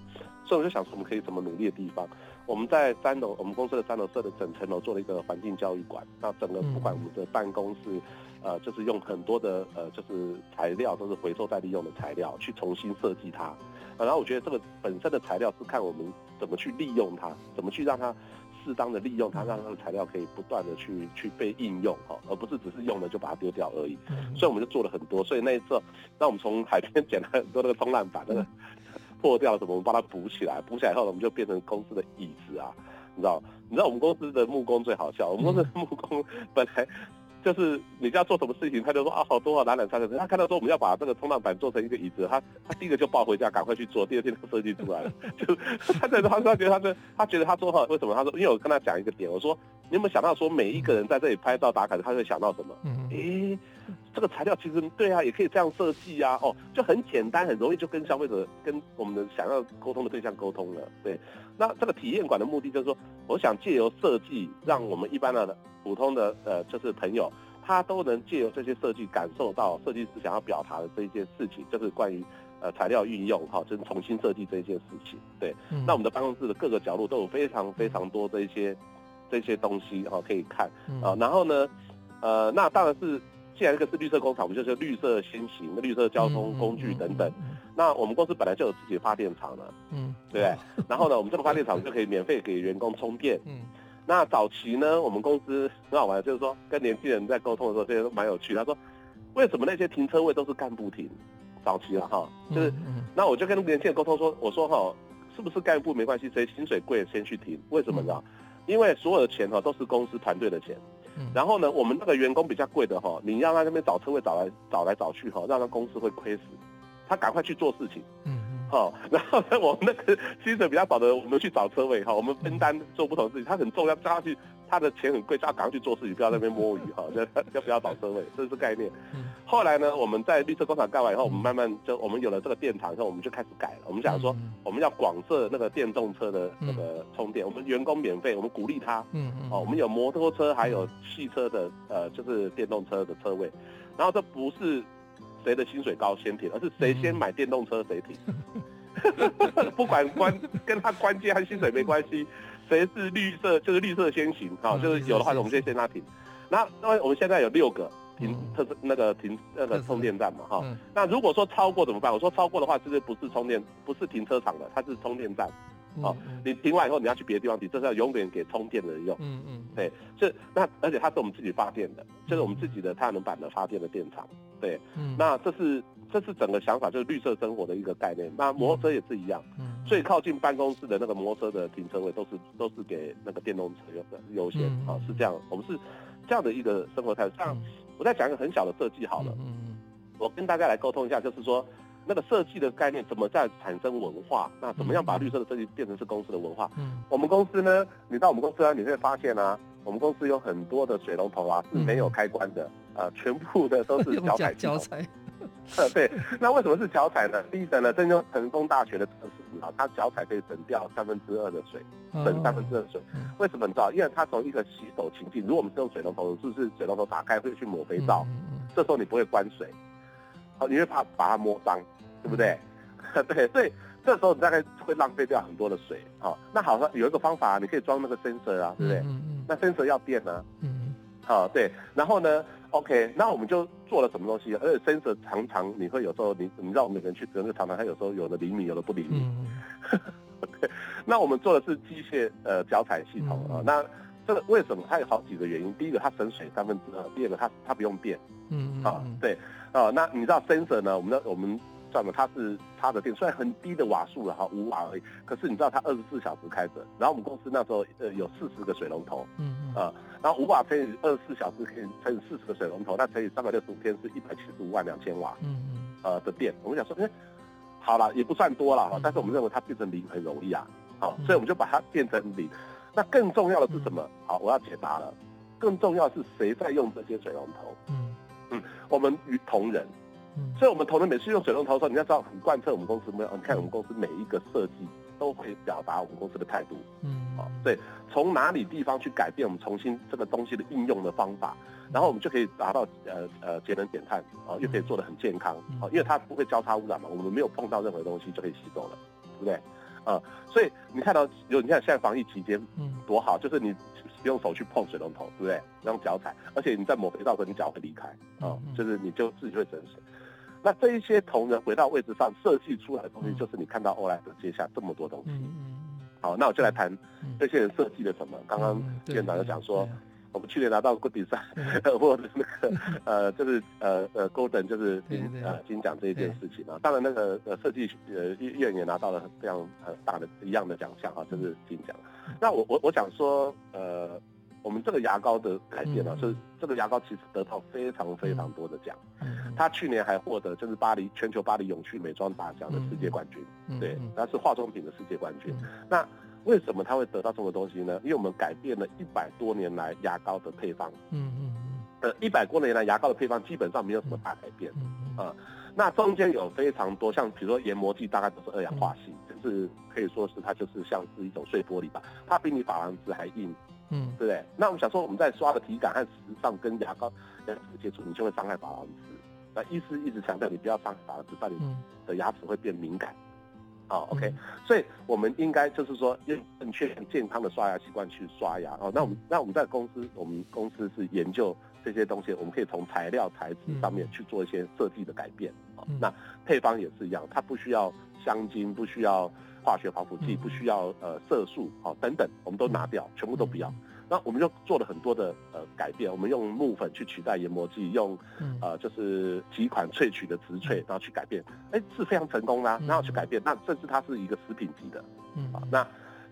所以我就想说我们可以怎么努力的地方。我们在三楼，我们公司的三楼设的整层楼做了一个环境教育馆。那整个不管我们的办公室，呃，就是用很多的呃，就是材料都是回收再利用的材料去重新设计它。然后我觉得这个本身的材料是看我们怎么去利用它，怎么去让它。适当的利用它，让它的材料可以不断的去去被应用哈，而不是只是用了就把它丢掉而已。所以我们就做了很多。所以那一次，那我们从海边捡了很多那个冲浪板，那个破掉了什么，我们把它补起来。补起来后，我们就变成公司的椅子啊，你知道？你知道我们公司的木工最好笑，我们公司的木工本来。就是你要做什么事情，他就说啊，好多啊，懒懒散散。他看到说我们要把这个冲浪板做成一个椅子，他他第一个就抱回家，赶快去做。第二天他设计出来了。就他在他他觉得他这他觉得他做好，为什么？他说，因为我跟他讲一个点，我说你有没有想到说每一个人在这里拍照打卡，他会想到什么？嗯，诶，这个材料其实对啊，也可以这样设计啊。哦，就很简单，很容易就跟消费者跟我们的想要沟通的对象沟通了。对，那这个体验馆的目的就是说，我想借由设计，让我们一般的。普通的呃，就是朋友，他都能借由这些设计感受到设计师想要表达的这一件事情，就是关于呃材料运用哈，就是重新设计这一件事情。对，嗯、那我们的办公室的各个角落都有非常非常多这一些这些东西哈，可以看啊。然后呢，呃，那当然是既然这个是绿色工厂，我们就是绿色先行、绿色交通工具等等。那我们公司本来就有自己的发电厂了，嗯，对不对？然后呢，我们这个发电厂就可以免费给员工充电，嗯。那早期呢，我们公司很好玩，就是说跟年轻人在沟通的时候，这些都蛮有趣。他说，为什么那些停车位都是干部停？早期了哈，就是，那我就跟年轻人沟通说，我说哈，是不是干部没关系，谁薪水贵先去停？为什么呢？因为所有的钱哈都是公司团队的钱。然后呢，我们那个员工比较贵的哈，你让他那边找车位找来找来找去哈，让他公司会亏死，他赶快去做事情。嗯好，然后呢，我们那个薪水比较少的，我们去找车位哈，我们分担做不同的事情。他很重要，叫他去，他的钱很贵，叫他赶快去做事情，不要在那边摸鱼哈，就就不要找车位，这是概念。后来呢，我们在绿色工厂盖完以后，我们慢慢就我们有了这个电厂以后，我们就开始改了。我们想说，我们要广设那个电动车的那个充电，我们员工免费，我们鼓励他。嗯嗯。哦，我们有摩托车，还有汽车的呃，就是电动车的车位。然后这不是谁的薪水高先停，而是谁先买电动车谁停。不管关跟他关键和薪水没关系，谁是绿色就是绿色先行啊，就是有的话我们就先他停。那因为我们现在有六个。停特是那个停那个充电站嘛哈，那如果说超过怎么办？我说超过的话，就是不是充电，不是停车场的，它是充电站。哦，你停完以后你要去别的地方停，这是要永远给充电的人用。嗯嗯，对，是那而且它是我们自己发电的，就是我们自己的太阳能板的发电的电厂。对，那这是这是整个想法，就是绿色生活的一个概念。那摩托车也是一样，最靠近办公室的那个摩托车的停车位都是都是给那个电动车用的优先啊，是这样，我们是这样的一个生活态度。像我再讲一个很小的设计好了，嗯，我跟大家来沟通一下，就是说那个设计的概念怎么在产生文化，那怎么样把绿色的设计变成是公司的文化？嗯，我们公司呢，你到我们公司啊，你会发现啊，我们公司有很多的水龙头啊是没有开关的，啊，全部的都是 脚踩脚踩。呃，对，那为什么是脚踩呢？第一个呢，这就成功大学的测试啊，它脚踩可以省掉三分之二的水，省三分之二的水。为什么你知道？因为它从一个洗手情境，如果我们是用水龙头，是不是水龙头打开会去抹肥皂？这时候你不会关水，好，你会怕把它摸脏，对不对？对，所以这时候你大概会浪费掉很多的水。好，那好，有一个方法，你可以装那个 sensor 啊，对不对？那 sensor 要电呢？嗯，好，对，然后呢？OK，那我们就做了什么东西？而且 sensor 常常你会有时候你你知道我们每个人去，可能常常它有时候有的灵敏，有的不灵敏。嗯、OK，那我们做的是机械呃脚踩系统啊。嗯、那这个为什么？它有好几个原因。第一个它省水三分之二，第二个它它不用电。嗯啊，对啊。那你知道 sensor 呢？我们的我们。算了，它是它的电，虽然很低的瓦数了哈，五瓦而已。可是你知道它二十四小时开着，然后我们公司那时候呃有四十个水龙头，嗯嗯，啊、呃，然后五瓦乘以二十四小时可以乘以四十个水龙头，那乘以三百六十五天是一百七十五万两千瓦，嗯嗯，呃的电。我们想说，哎、欸，好了，也不算多了哈，但是我们认为它变成零很容易啊，好，所以我们就把它变成零。那更重要的是什么？好，我要解答了。更重要的是谁在用这些水龙头？嗯嗯，我们与同仁。所以，我们投的每次用水龙头的时候，你要知道很贯彻我们公司没有？你看我们公司每一个设计都会表达我们公司的态度。嗯，好，对，从哪里地方去改变我们重新这个东西的应用的方法，然后我们就可以达到呃呃节能减碳啊，又可以做的很健康啊，因为它不会交叉污染嘛，我们没有碰到任何东西就可以吸走了，对不对？啊，所以你看到有你看现在防疫期间，嗯，多好，就是你不用手去碰水龙头，对不对？用脚踩，而且你在抹肥皂的时候，你脚会离开啊，就是你就自己会整水。那这一些同仁回到位置上设计出来的东西，就是你看到欧莱德接下这么多东西。嗯、好，那我就来谈这些人设计了什么。刚刚院长就讲说，我们去年拿到过比赛，或者那个 呃，就是呃呃，Golden 就是金呃金奖这一件事情啊。当然那个呃设计呃院也拿到了非常很大的一样的奖项啊，就是金奖。那我我我想说呃。我们这个牙膏的改变呢，是这个牙膏其实得到非常非常多的奖。他去年还获得就是巴黎全球巴黎永续美妆大奖的世界冠军，对，那是化妆品的世界冠军。那为什么他会得到这个东西呢？因为我们改变了一百多年来牙膏的配方。嗯嗯呃，一百多年来牙膏的配方基本上没有什么大改变。啊，那中间有非常多像比如说研磨剂，大概都是二氧化矽，就是可以说是它就是像是一种碎玻璃吧，它比你珐琅质还硬。嗯，对不对？那我们想说，我们在刷的体感和时尚跟牙膏牙齿接触，你就会伤害珐琅质。那医师一直强调，你不要伤害珐琅质，不然你的牙齿会变敏感。好，OK。所以我们应该就是说，用正确、健康的刷牙习惯去刷牙。哦，那我们那我们在公司，我们公司是研究这些东西，我们可以从材料材质上面去做一些设计的改变。哦，那配方也是一样，它不需要香精，不需要。化学防腐剂不需要呃色素好、哦、等等，我们都拿掉，全部都不要。那我们就做了很多的呃改变，我们用木粉去取代研磨剂，用呃就是几款萃取的植萃，然后去改变，哎是非常成功啦、啊。然后去改变，那甚至它是一个食品级的，嗯。啊，那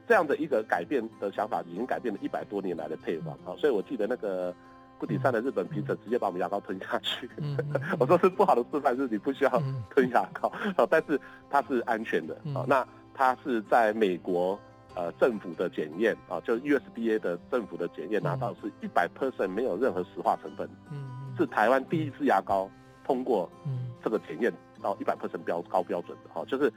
这样的一个改变的想法，已经改变了一百多年来的配方啊。所以我记得那个。固体山的日本评审直接把我们牙膏吞下去，嗯嗯、我说是不好的示范，是你不需要吞牙膏，嗯、但是它是安全的，啊、那它是在美国呃政府的检验啊，就 USDA 的政府的检验拿到是一百 percent 没有任何石化成分，嗯、是台湾第一支牙膏通过这个检验到一百 percent 标高标准的哈，就是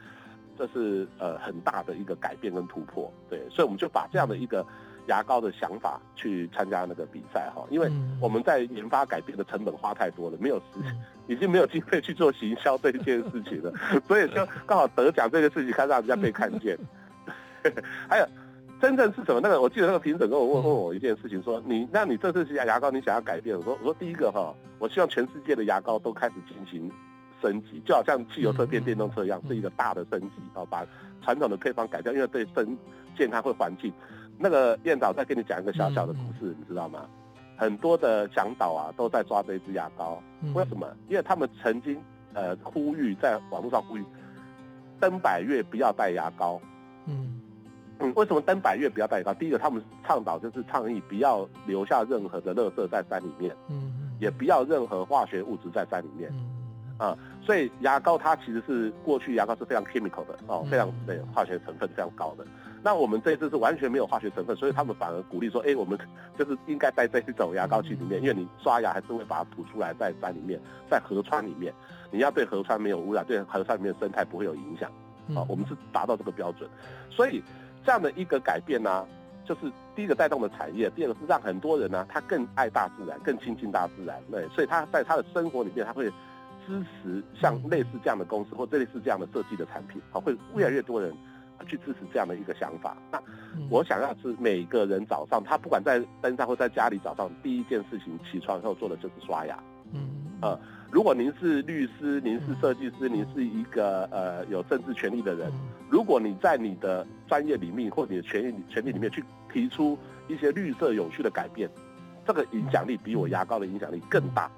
这是呃很大的一个改变跟突破，对，所以我们就把这样的一个牙膏的想法去参加那个比赛哈，因为我们在研发改变的成本花太多了，没有时间，已经没有经费去做行销这件事情了，所以就刚好得奖这件事情，看让人家被看见，还有。真正是什么？那个我记得那个评审跟我问问我一件事情，说你那你这次是牙牙膏，你想要改变？我说我说第一个哈，我希望全世界的牙膏都开始进行升级，就好像汽油车变电动车一样，是一个大的升级啊，把传统的配方改掉，因为对身健康会环境。那个燕导再跟你讲一个小小的故事，你知道吗？很多的向导啊都在抓这一支牙膏，为什么？因为他们曾经呃呼吁在网络上呼吁登百月不要带牙膏，嗯。嗯，为什么登百月不要带牙膏？第一个，他们倡导就是倡议不要留下任何的垃圾在山里面，嗯，也不要任何化学物质在山里面，嗯，啊，所以牙膏它其实是过去牙膏是非常 chemical 的哦，非常对化学成分非常高的。那我们这一次是完全没有化学成分，所以他们反而鼓励说，哎，我们就是应该带这一种牙膏去里面，因为你刷牙还是会把它吐出来在山里面，在河川里面，你要对河川没有污染，对河川里面的生态不会有影响，啊，我们是达到这个标准，所以。这样的一个改变呢、啊，就是第一个带动的产业，第二个是让很多人呢、啊，他更爱大自然，更亲近大自然，对，所以他在他的生活里面，他会支持像类似这样的公司或者类似这样的设计的产品，好，会越来越多人去支持这样的一个想法。那我想要是每个人早上，他不管在登山或在家里，早上第一件事情起床以后做的就是刷牙，嗯，呃。如果您是律师，您是设计师，您是一个呃有政治权利的人，如果你在你的专业里面或你的权益权利里面去提出一些绿色有序的改变，这个影响力比我牙膏的影响力更大。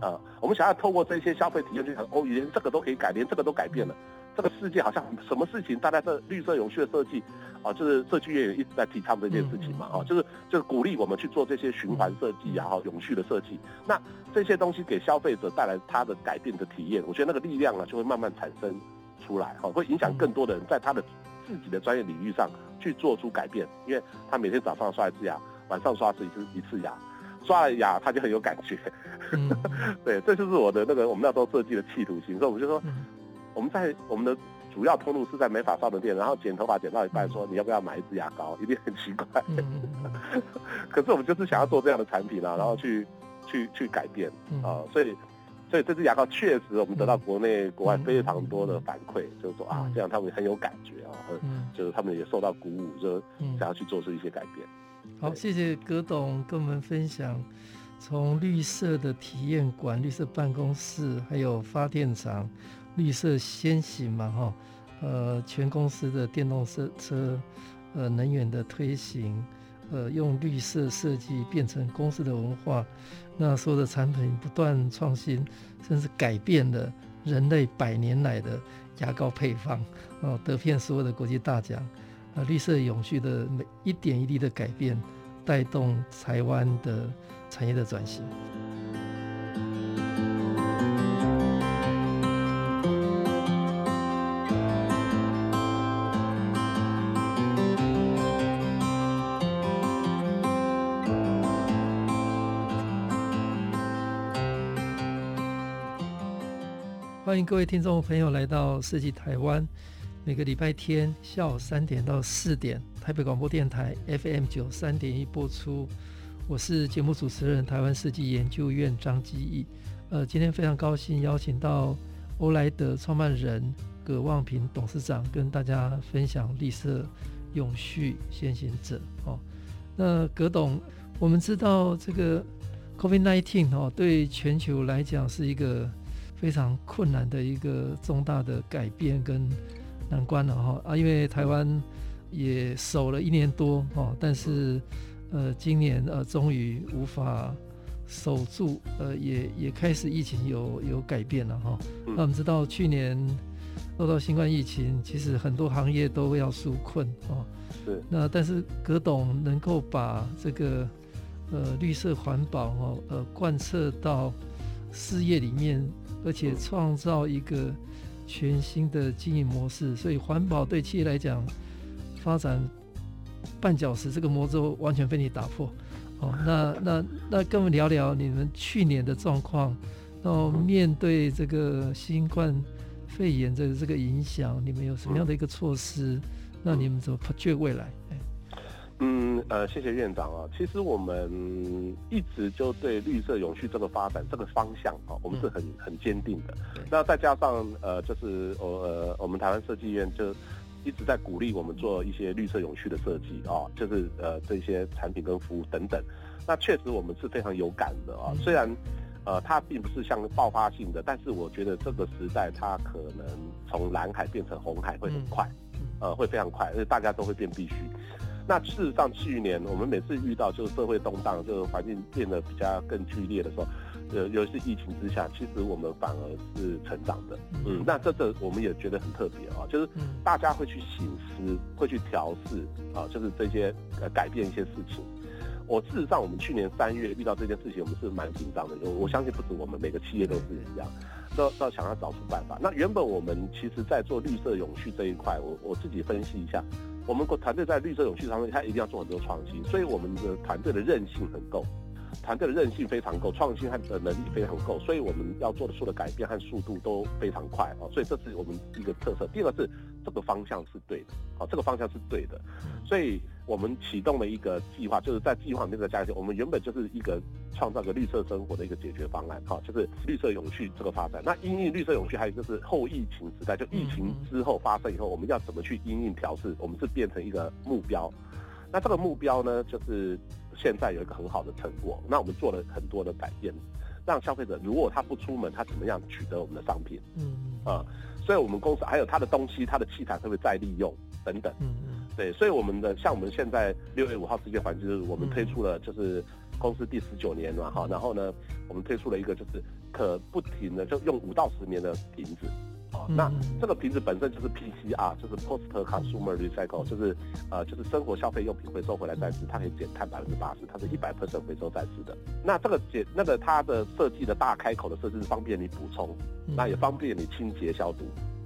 啊，我们想要透过这些消费体验去想，哦，连这个都可以改，连这个都改变了。这个世界好像什么事情，大家这绿色永续的设计，啊，就是设计院也一直在提倡这件事情嘛，啊，就是就是鼓励我们去做这些循环设计，然后永续的设计。那这些东西给消费者带来他的改变的体验，我觉得那个力量啊，就会慢慢产生出来，哈，会影响更多的人在他的自己的专业领域上去做出改变，因为他每天早上刷一次牙，晚上刷一次一次牙，刷了牙他就很有感觉。对，这就是我的那个我们那时候设计的企图心，所以我们就说。我们在我们的主要通路是在美发沙龙店，然后剪头发剪到一半说，你要不要买一支牙膏？一定很奇怪。可是我们就是想要做这样的产品啊，然后去去去改变啊，所以所以这支牙膏确实我们得到国内国外非常多的反馈，就是说啊，这样他们很有感觉啊，就是他们也受到鼓舞，就想要去做出一些改变。好，谢谢葛董跟我们分享从绿色的体验馆、绿色办公室还有发电厂。绿色先行嘛，哈，呃，全公司的电动车车，呃，能源的推行，呃，用绿色设计变成公司的文化，那所有的产品不断创新，甚至改变了人类百年来的牙膏配方，哦、得遍所有的国际大奖，呃，绿色永续的每一点一滴的改变，带动台湾的产业的转型。欢迎各位听众朋友来到设计台湾，每个礼拜天下午三点到四点，台北广播电台 FM 九三点一播出。我是节目主持人台湾设计研究院张基义。呃，今天非常高兴邀请到欧莱德创办人葛望平董事长跟大家分享绿色永续先行者。哦，那葛董，我们知道这个 COVID-19 哦，对全球来讲是一个。非常困难的一个重大的改变跟难关了哈啊，因为台湾也守了一年多哦，但是呃今年呃终于无法守住，呃也也开始疫情有有改变了哈。那我们知道去年受到新冠疫情，其实很多行业都要纾困哦。是。那但是葛董能够把这个呃绿色环保哦呃贯彻到事业里面。而且创造一个全新的经营模式，所以环保对企业来讲，发展绊脚石这个魔咒完全被你打破。哦，那那那跟我们聊聊你们去年的状况，然后面对这个新冠肺炎的这个影响，你们有什么样的一个措施？那你们怎么破局未来？嗯呃，谢谢院长啊。其实我们一直就对绿色永续这个发展这个方向啊，我们是很很坚定的。那再加上呃，就是我呃，我们台湾设计院就一直在鼓励我们做一些绿色永续的设计啊，就是呃这些产品跟服务等等。那确实我们是非常有感的啊。虽然呃它并不是像爆发性的，但是我觉得这个时代它可能从蓝海变成红海会很快，呃会非常快，而且大家都会变必须。那事实上，去年我们每次遇到就是社会动荡，就是环境变得比较更剧烈的时候，呃，尤其是疫情之下，其实我们反而是成长的。嗯，那这个我们也觉得很特别啊，就是大家会去醒思，会去调试啊，就是这些呃改变一些事情。我事实上，我们去年三月遇到这件事情，我们是蛮紧张的。我我相信不止我们，每个企业都是一样，都要想要找出办法。那原本我们其实在做绿色永续这一块，我我自己分析一下。我们团队在绿色永续上面，它一定要做很多创新，所以我们的团队的韧性很够，团队的韧性非常够，创新和的能力非常够，所以我们要做的所有的改变和速度都非常快哦，所以这是我们一个特色。第二个是这个方向是对的，啊，这个方向是对的，所以。我们启动了一个计划，就是在计划里面的加一些。我们原本就是一个创造个绿色生活的一个解决方案，哈，就是绿色永续这个发展。那因应绿色永续，还有就是后疫情时代，就疫情之后发生以后，我们要怎么去因应调试？我们是变成一个目标。那这个目标呢，就是现在有一个很好的成果。那我们做了很多的改变，让消费者如果他不出门，他怎么样取得我们的商品？嗯啊，所以我们公司还有他的东西，他的器材会不会再利用等等？嗯嗯。对，所以我们的像我们现在六月五号世界环境日，我们推出了就是公司第十九年嘛哈，然后呢，我们推出了一个就是可不停的就用五到十年的瓶子，哦，那这个瓶子本身就是 PCR，就是 Post Consumer Recycle，就是呃就是生活消费用品回收回来再制，它可以减碳百分之八十，它是一百 percent 回收再制的。那这个减那个它的设计的大开口的设计是方便你补充，那也方便你清洁消毒。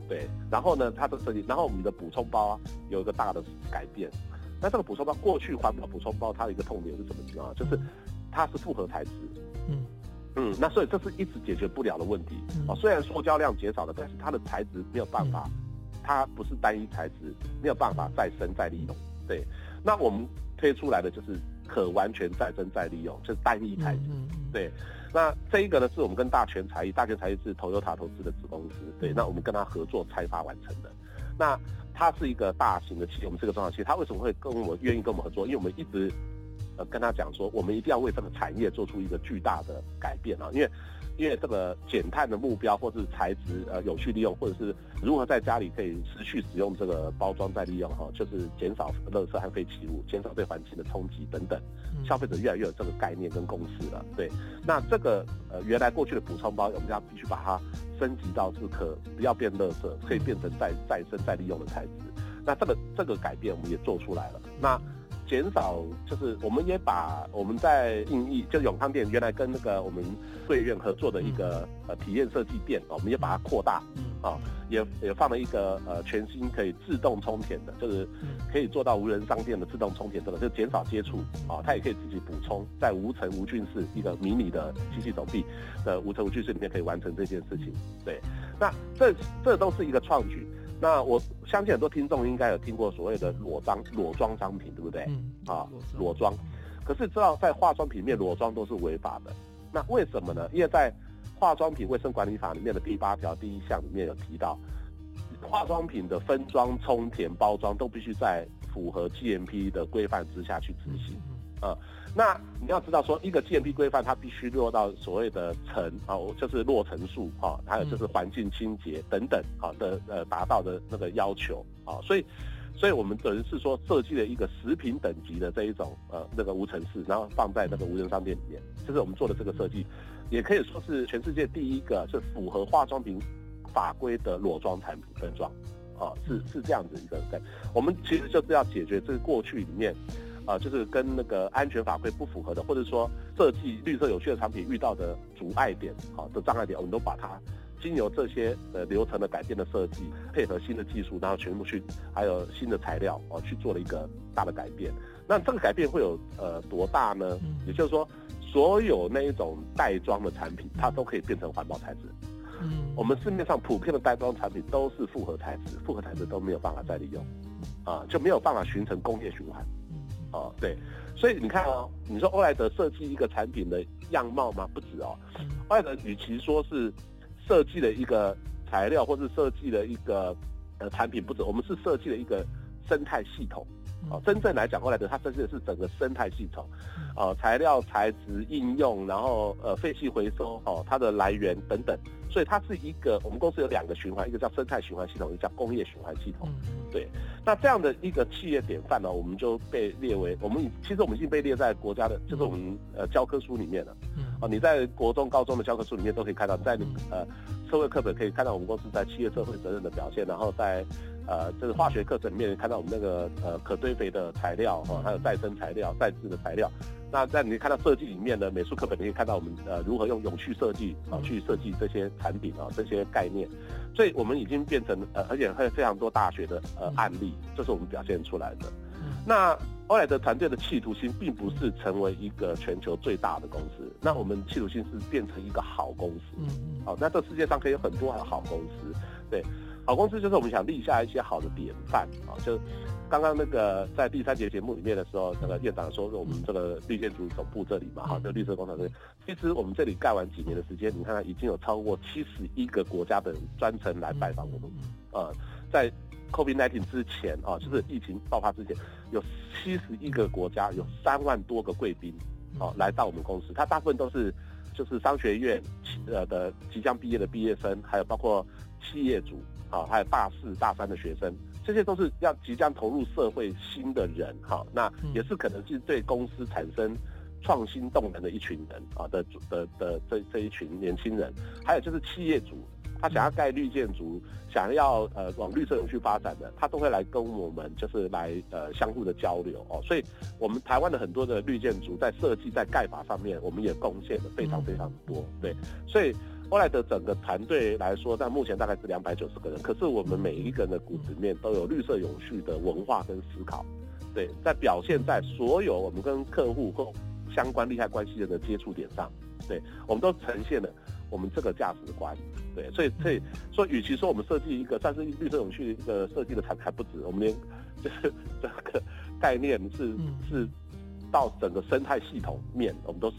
对，然后呢，它的设计，然后我们的补充包啊，有一个大的改变。那这个补充包，过去环保补充包它的一个痛点是什么地方？就是它是复合材质。嗯嗯，那所以这是一直解决不了的问题。哦，虽然塑胶量减少了，但是它的材质没有办法，它不是单一材质，没有办法再生再利用。对，那我们推出来的就是可完全再生再利用，就是单一材质。对。那这一个呢，是我们跟大全才艺，大全才艺是 Toyota 投资的子公司，对，那我们跟他合作开发完成的。那它是一个大型的企业，我们是个中小企业，他为什么会跟我们愿意跟我们合作？因为我们一直呃跟他讲说，我们一定要为这个产业做出一个巨大的改变啊，因为。因为这个减碳的目标，或是材质呃有序利用，或者是如何在家里可以持续使用这个包装再利用哈，就是减少垃圾和废弃物，减少对环境的冲击等等，消费者越来越有这个概念跟共识了。对，那这个呃原来过去的补充包，我们要必须把它升级到是可不要变垃圾，可以变成再再生再利用的材质。那这个这个改变我们也做出来了。那减少就是，我们也把我们在信义，就永康店原来跟那个我们贵院合作的一个呃体验设计店，我们也把它扩大，啊，也也放了一个呃全新可以自动充填的，就是可以做到无人商店的自动充填，这个就减少接触，啊，它也可以自己补充，在无尘无菌室一个迷你的机器手臂的无尘无菌室里面可以完成这件事情，对，那这这都是一个创举。那我相信很多听众应该有听过所谓的裸装裸装商品，对不对？嗯。啊，裸装。可是知道在化妆品里面裸装都是违法的。那为什么呢？因为在化妆品卫生管理法里面的第八条第一项里面有提到，化妆品的分装、充填、包装都必须在符合 GMP 的规范之下去执行。啊。那你要知道，说一个 GMP 规范，它必须落到所谓的层啊，就是落层数哈，还有就是环境清洁等等好的呃达到的那个要求啊，所以，所以我们等于是说设计了一个食品等级的这一种呃那个无尘室，然后放在那个无人商店里面，这是我们做的这个设计，也可以说是全世界第一个是符合化妆品法规的裸妆产品分装啊，是是这样子一个对，我们其实就是要解决这个过去里面。啊，就是跟那个安全法规不符合的，或者说设计绿色有趣的产品遇到的阻碍点，好的障碍点，我们都把它经由这些呃流程的改变的设计，配合新的技术，然后全部去还有新的材料哦，去做了一个大的改变。那这个改变会有呃多大呢？也就是说，所有那一种袋装的产品，它都可以变成环保材质。嗯，我们市面上普遍的袋装产品都是复合材质，复合材质都没有办法再利用，啊，就没有办法形成工业循环。哦，对，所以你看哦，你说欧莱德设计一个产品的样貌吗？不止哦，欧莱德与其说是设计了一个材料，或是设计了一个呃产品，不止，我们是设计了一个生态系统。哦，真正来讲，过来的它设计的是整个生态系统，哦，材料、材质、应用，然后呃，废气回收，哦，它的来源等等，所以它是一个我们公司有两个循环，一个叫生态循环系统，一个叫工业循环系统。对，那这样的一个企业典范呢，我们就被列为我们其实我们已经被列在国家的，就是我们呃教科书里面了。哦，你在国中、高中的教科书里面都可以看到，在你呃社会课本可以看到我们公司在企业社会责任的表现，然后在。呃，这个化学课程里面看到我们那个呃可堆肥的材料哈，还有再生材料、再制的材料。那在你看到设计里面的美术课本，你可以看到我们呃如何用永续设计啊去设计这些产品啊这些概念。所以我们已经变成呃，而且还有非常多大学的呃案例，这是我们表现出来的。那欧莱德团队的企图心并不是成为一个全球最大的公司，那我们企图心是变成一个好公司。嗯好，那这世界上可以有很多好公司，对。好公司就是我们想立下一些好的典范啊，就刚刚那个在第三节节目里面的时候，那个院长说我们这个绿建筑总部这里嘛，哈，就绿色工厂这里，其实我们这里盖完几年的时间，你看看已经有超过七十一个国家的人专程来拜访我们，呃，在 COVID-19 之前啊，就是疫情爆发之前，有七十一个国家，有三万多个贵宾，哦，来到我们公司，他大部分都是就是商学院呃的即将毕业的毕业生，还有包括企业主。好，还有大四、大三的学生，这些都是要即将投入社会新的人，好，那也是可能是对公司产生创新动能的一群人啊的的的这这一群年轻人，还有就是企业主，他想要盖绿建筑，想要呃往绿色永续发展的，他都会来跟我们就是来呃相互的交流哦，所以我们台湾的很多的绿建筑在设计在盖法上面，我们也贡献了非常非常多，对，所以。欧莱德整个团队来说，但目前大概是两百九十个人。可是我们每一个人的骨子里面都有绿色永续的文化跟思考，对，在表现在所有我们跟客户或相关利害关系人的接触点上，对，我们都呈现了我们这个价值观，对，所以所以说，与其说我们设计一个算是绿色永续一个设计的产品还不止，我们连就是这个概念是是到整个生态系统面，我们都是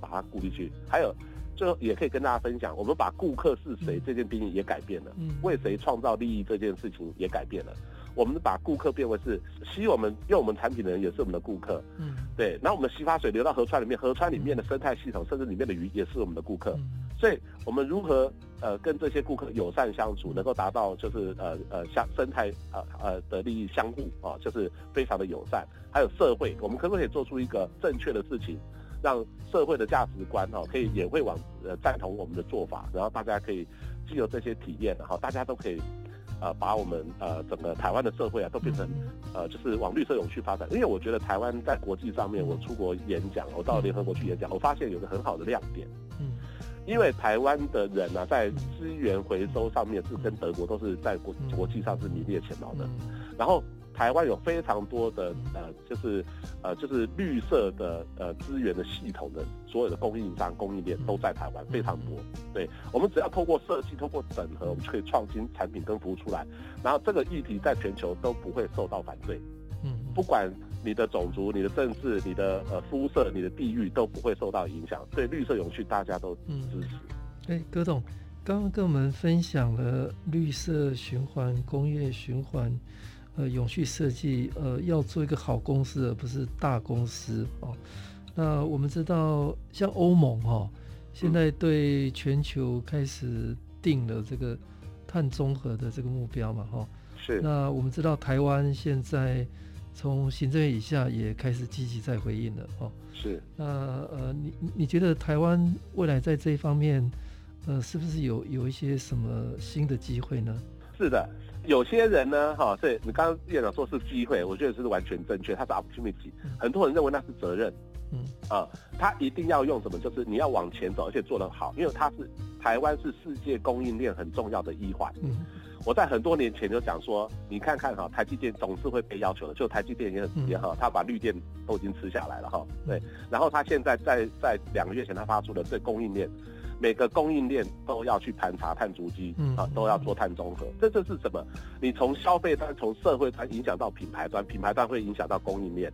把它顾进去，还有。最后也可以跟大家分享，我们把顾客是谁这件定义也改变了，为谁创造利益这件事情也改变了。我们把顾客变为是吸我们用我们产品的人也是我们的顾客，嗯，对。那我们洗发水流到河川里面，河川里面的生态系统甚至里面的鱼也是我们的顾客。所以我们如何呃跟这些顾客友善相处，能够达到就是呃呃相生态呃呃的利益相互啊，就是非常的友善。还有社会，我们可不可以做出一个正确的事情？让社会的价值观哈，可以也会往呃赞同我们的做法，然后大家可以既有这些体验，然后大家都可以呃把我们呃整个台湾的社会啊都变成呃就是往绿色永续发展。因为我觉得台湾在国际上面，我出国演讲，我到联合国去演讲，我发现有个很好的亮点。嗯，因为台湾的人呢，在资源回收上面是跟德国都是在国国际上是名列前茅的，然后。台湾有非常多的呃，就是呃，就是绿色的呃资源的系统的所有的供应商、供应链都在台湾，非常多。对，我们只要透过设计、透过整合，我们就可以创新产品跟服务出来。然后这个议题在全球都不会受到反对。嗯，不管你的种族、你的政治、你的呃肤色、你的地域都不会受到影响。对，绿色永续大家都支持。哎、嗯，葛总刚刚跟我们分享了绿色循环、工业循环。呃，永续设计，呃，要做一个好公司，而不是大公司哦。那我们知道，像欧盟哈、哦，现在对全球开始定了这个碳中和的这个目标嘛，哈、哦。是。那我们知道，台湾现在从行政院以下也开始积极在回应了，哦。是。那呃，你你觉得台湾未来在这一方面，呃，是不是有有一些什么新的机会呢？是的。有些人呢，哈，对，你刚刚院长说是机会，我觉得这是完全正确，它是 opportunity。很多人认为那是责任，嗯啊，他一定要用什么？就是你要往前走，而且做得好，因为它是台湾是世界供应链很重要的一环。嗯，我在很多年前就讲说，你看看哈，台积电总是会被要求的，就台积电也很直接哈，他把绿电都已经吃下来了哈。对，然后他现在在在两个月前他发出了对供应链。每个供应链都要去盘查碳足迹，啊，都要做碳中和。这这是什么？你从消费端、从社会端影响到品牌端，品牌端会影响到供应链。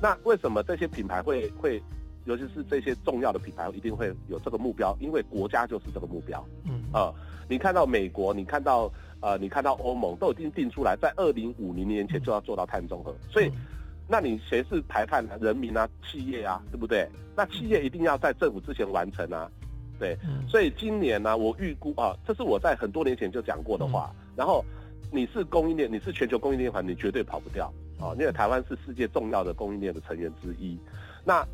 那为什么这些品牌会会，尤其是这些重要的品牌，一定会有这个目标？因为国家就是这个目标。嗯啊，你看到美国，你看到呃，你看到欧盟都已经定出来，在二零五零年前就要做到碳中和。所以，那你谁是排碳呢？人民啊，企业啊，对不对？那企业一定要在政府之前完成啊。对，所以今年呢、啊，我预估啊，这是我在很多年前就讲过的话。然后，你是供应链，你是全球供应链环，你绝对跑不掉啊，因为台湾是世界重要的供应链的成员之一。那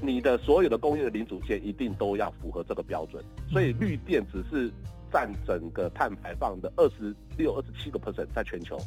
你的所有的工业的零组件一定都要符合这个标准。所以绿电只是占整个碳排放的二十六、二十七个 percent 在全球。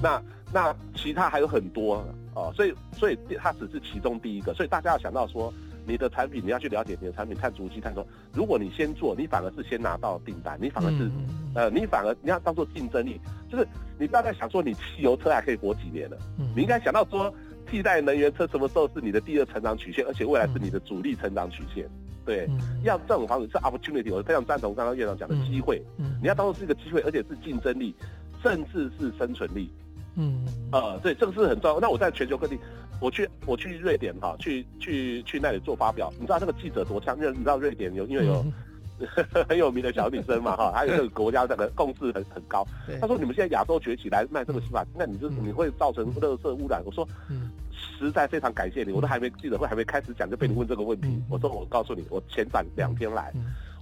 那那其他还有很多啊，所以所以它只是其中第一个。所以大家要想到说。你的产品，你要去了解你的产品碳足迹、碳中。如果你先做，你反而是先拿到订单，你反而是，嗯、呃，你反而你要当做竞争力，就是你不要再想说你汽油车还可以活几年了，嗯、你应该想到说替代能源车什么时候是你的第二成长曲线，而且未来是你的主力成长曲线。对，嗯、要这种方式是 opportunity，我非常赞同刚刚院长讲的机会，你要当做是一个机会，而且是竞争力，甚至是生存力。嗯，呃，对，这个是很重要。那我在全球各地。我去我去瑞典哈，去去去那里做发表，你知道那个记者多强？因为你知道瑞典有因为有 很有名的小女生嘛哈，还有这个国家这个共识很很高。他说，你们现在亚洲崛起来卖这个洗发精，那你就你会造成垃圾污染。我说，实在非常感谢你，我都还没记者会还没开始讲就被你问这个问题。我说我告诉你，我前展两天来，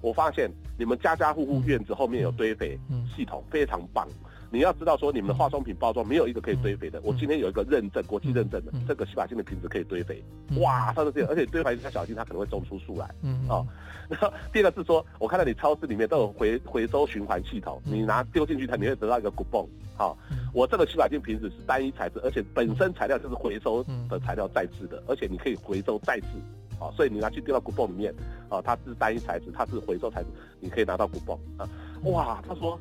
我发现你们家家户户院子后面有堆肥系统，非常棒。你要知道说，你们的化妆品包装没有一个可以堆肥的。我今天有一个认证，国际认证的这个洗发精的瓶子可以堆肥。哇，它是这样，而且堆肥要小心，它可能会种出树来。嗯哦，然后第二个是说，我看到你超市里面都有回回收循环系统，你拿丢进去它，你会得到一个 coupon。好，我这个洗发精瓶子是单一材质，而且本身材料就是回收的材料再制的，而且你可以回收再制。啊，所以你拿去丢到 coupon 里面，啊，它是单一材质，它是回收材质，你可以拿到 coupon。啊，哇，他说。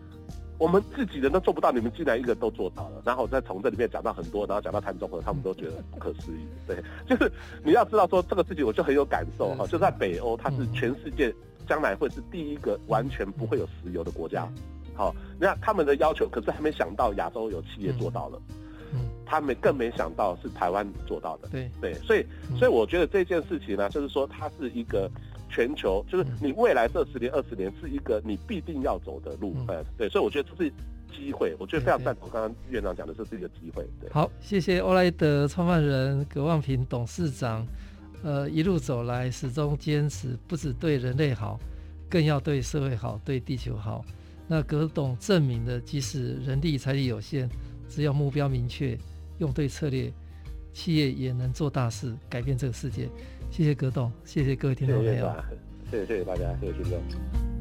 我们自己人都做不到，你们竟然一个都做到了，然后再从这里面讲到很多，然后讲到碳中和，他们都觉得不可思议。对，就是你要知道说这个事情，我就很有感受哈。就在北欧，它是全世界将来会是第一个完全不会有石油的国家。好，那他们的要求，可是还没想到亚洲有企业做到了，他们更没想到是台湾做到的。对对，所以所以我觉得这件事情呢，就是说它是一个。全球就是你未来这十年、二十年是一个你必定要走的路，嗯，对，所以我觉得这是机会，我觉得非常赞同刚刚院长讲的，这是一个机会。对，好，谢谢欧莱德创办人葛望平董事长，呃，一路走来始终坚持不止对人类好，更要对社会好，对地球好。那葛董证明了，即使人力财力有限，只要目标明确，用对策略，企业也能做大事，改变这个世界。谢谢格董，谢谢各位听众朋友，谢谢谢谢大家，谢谢听众。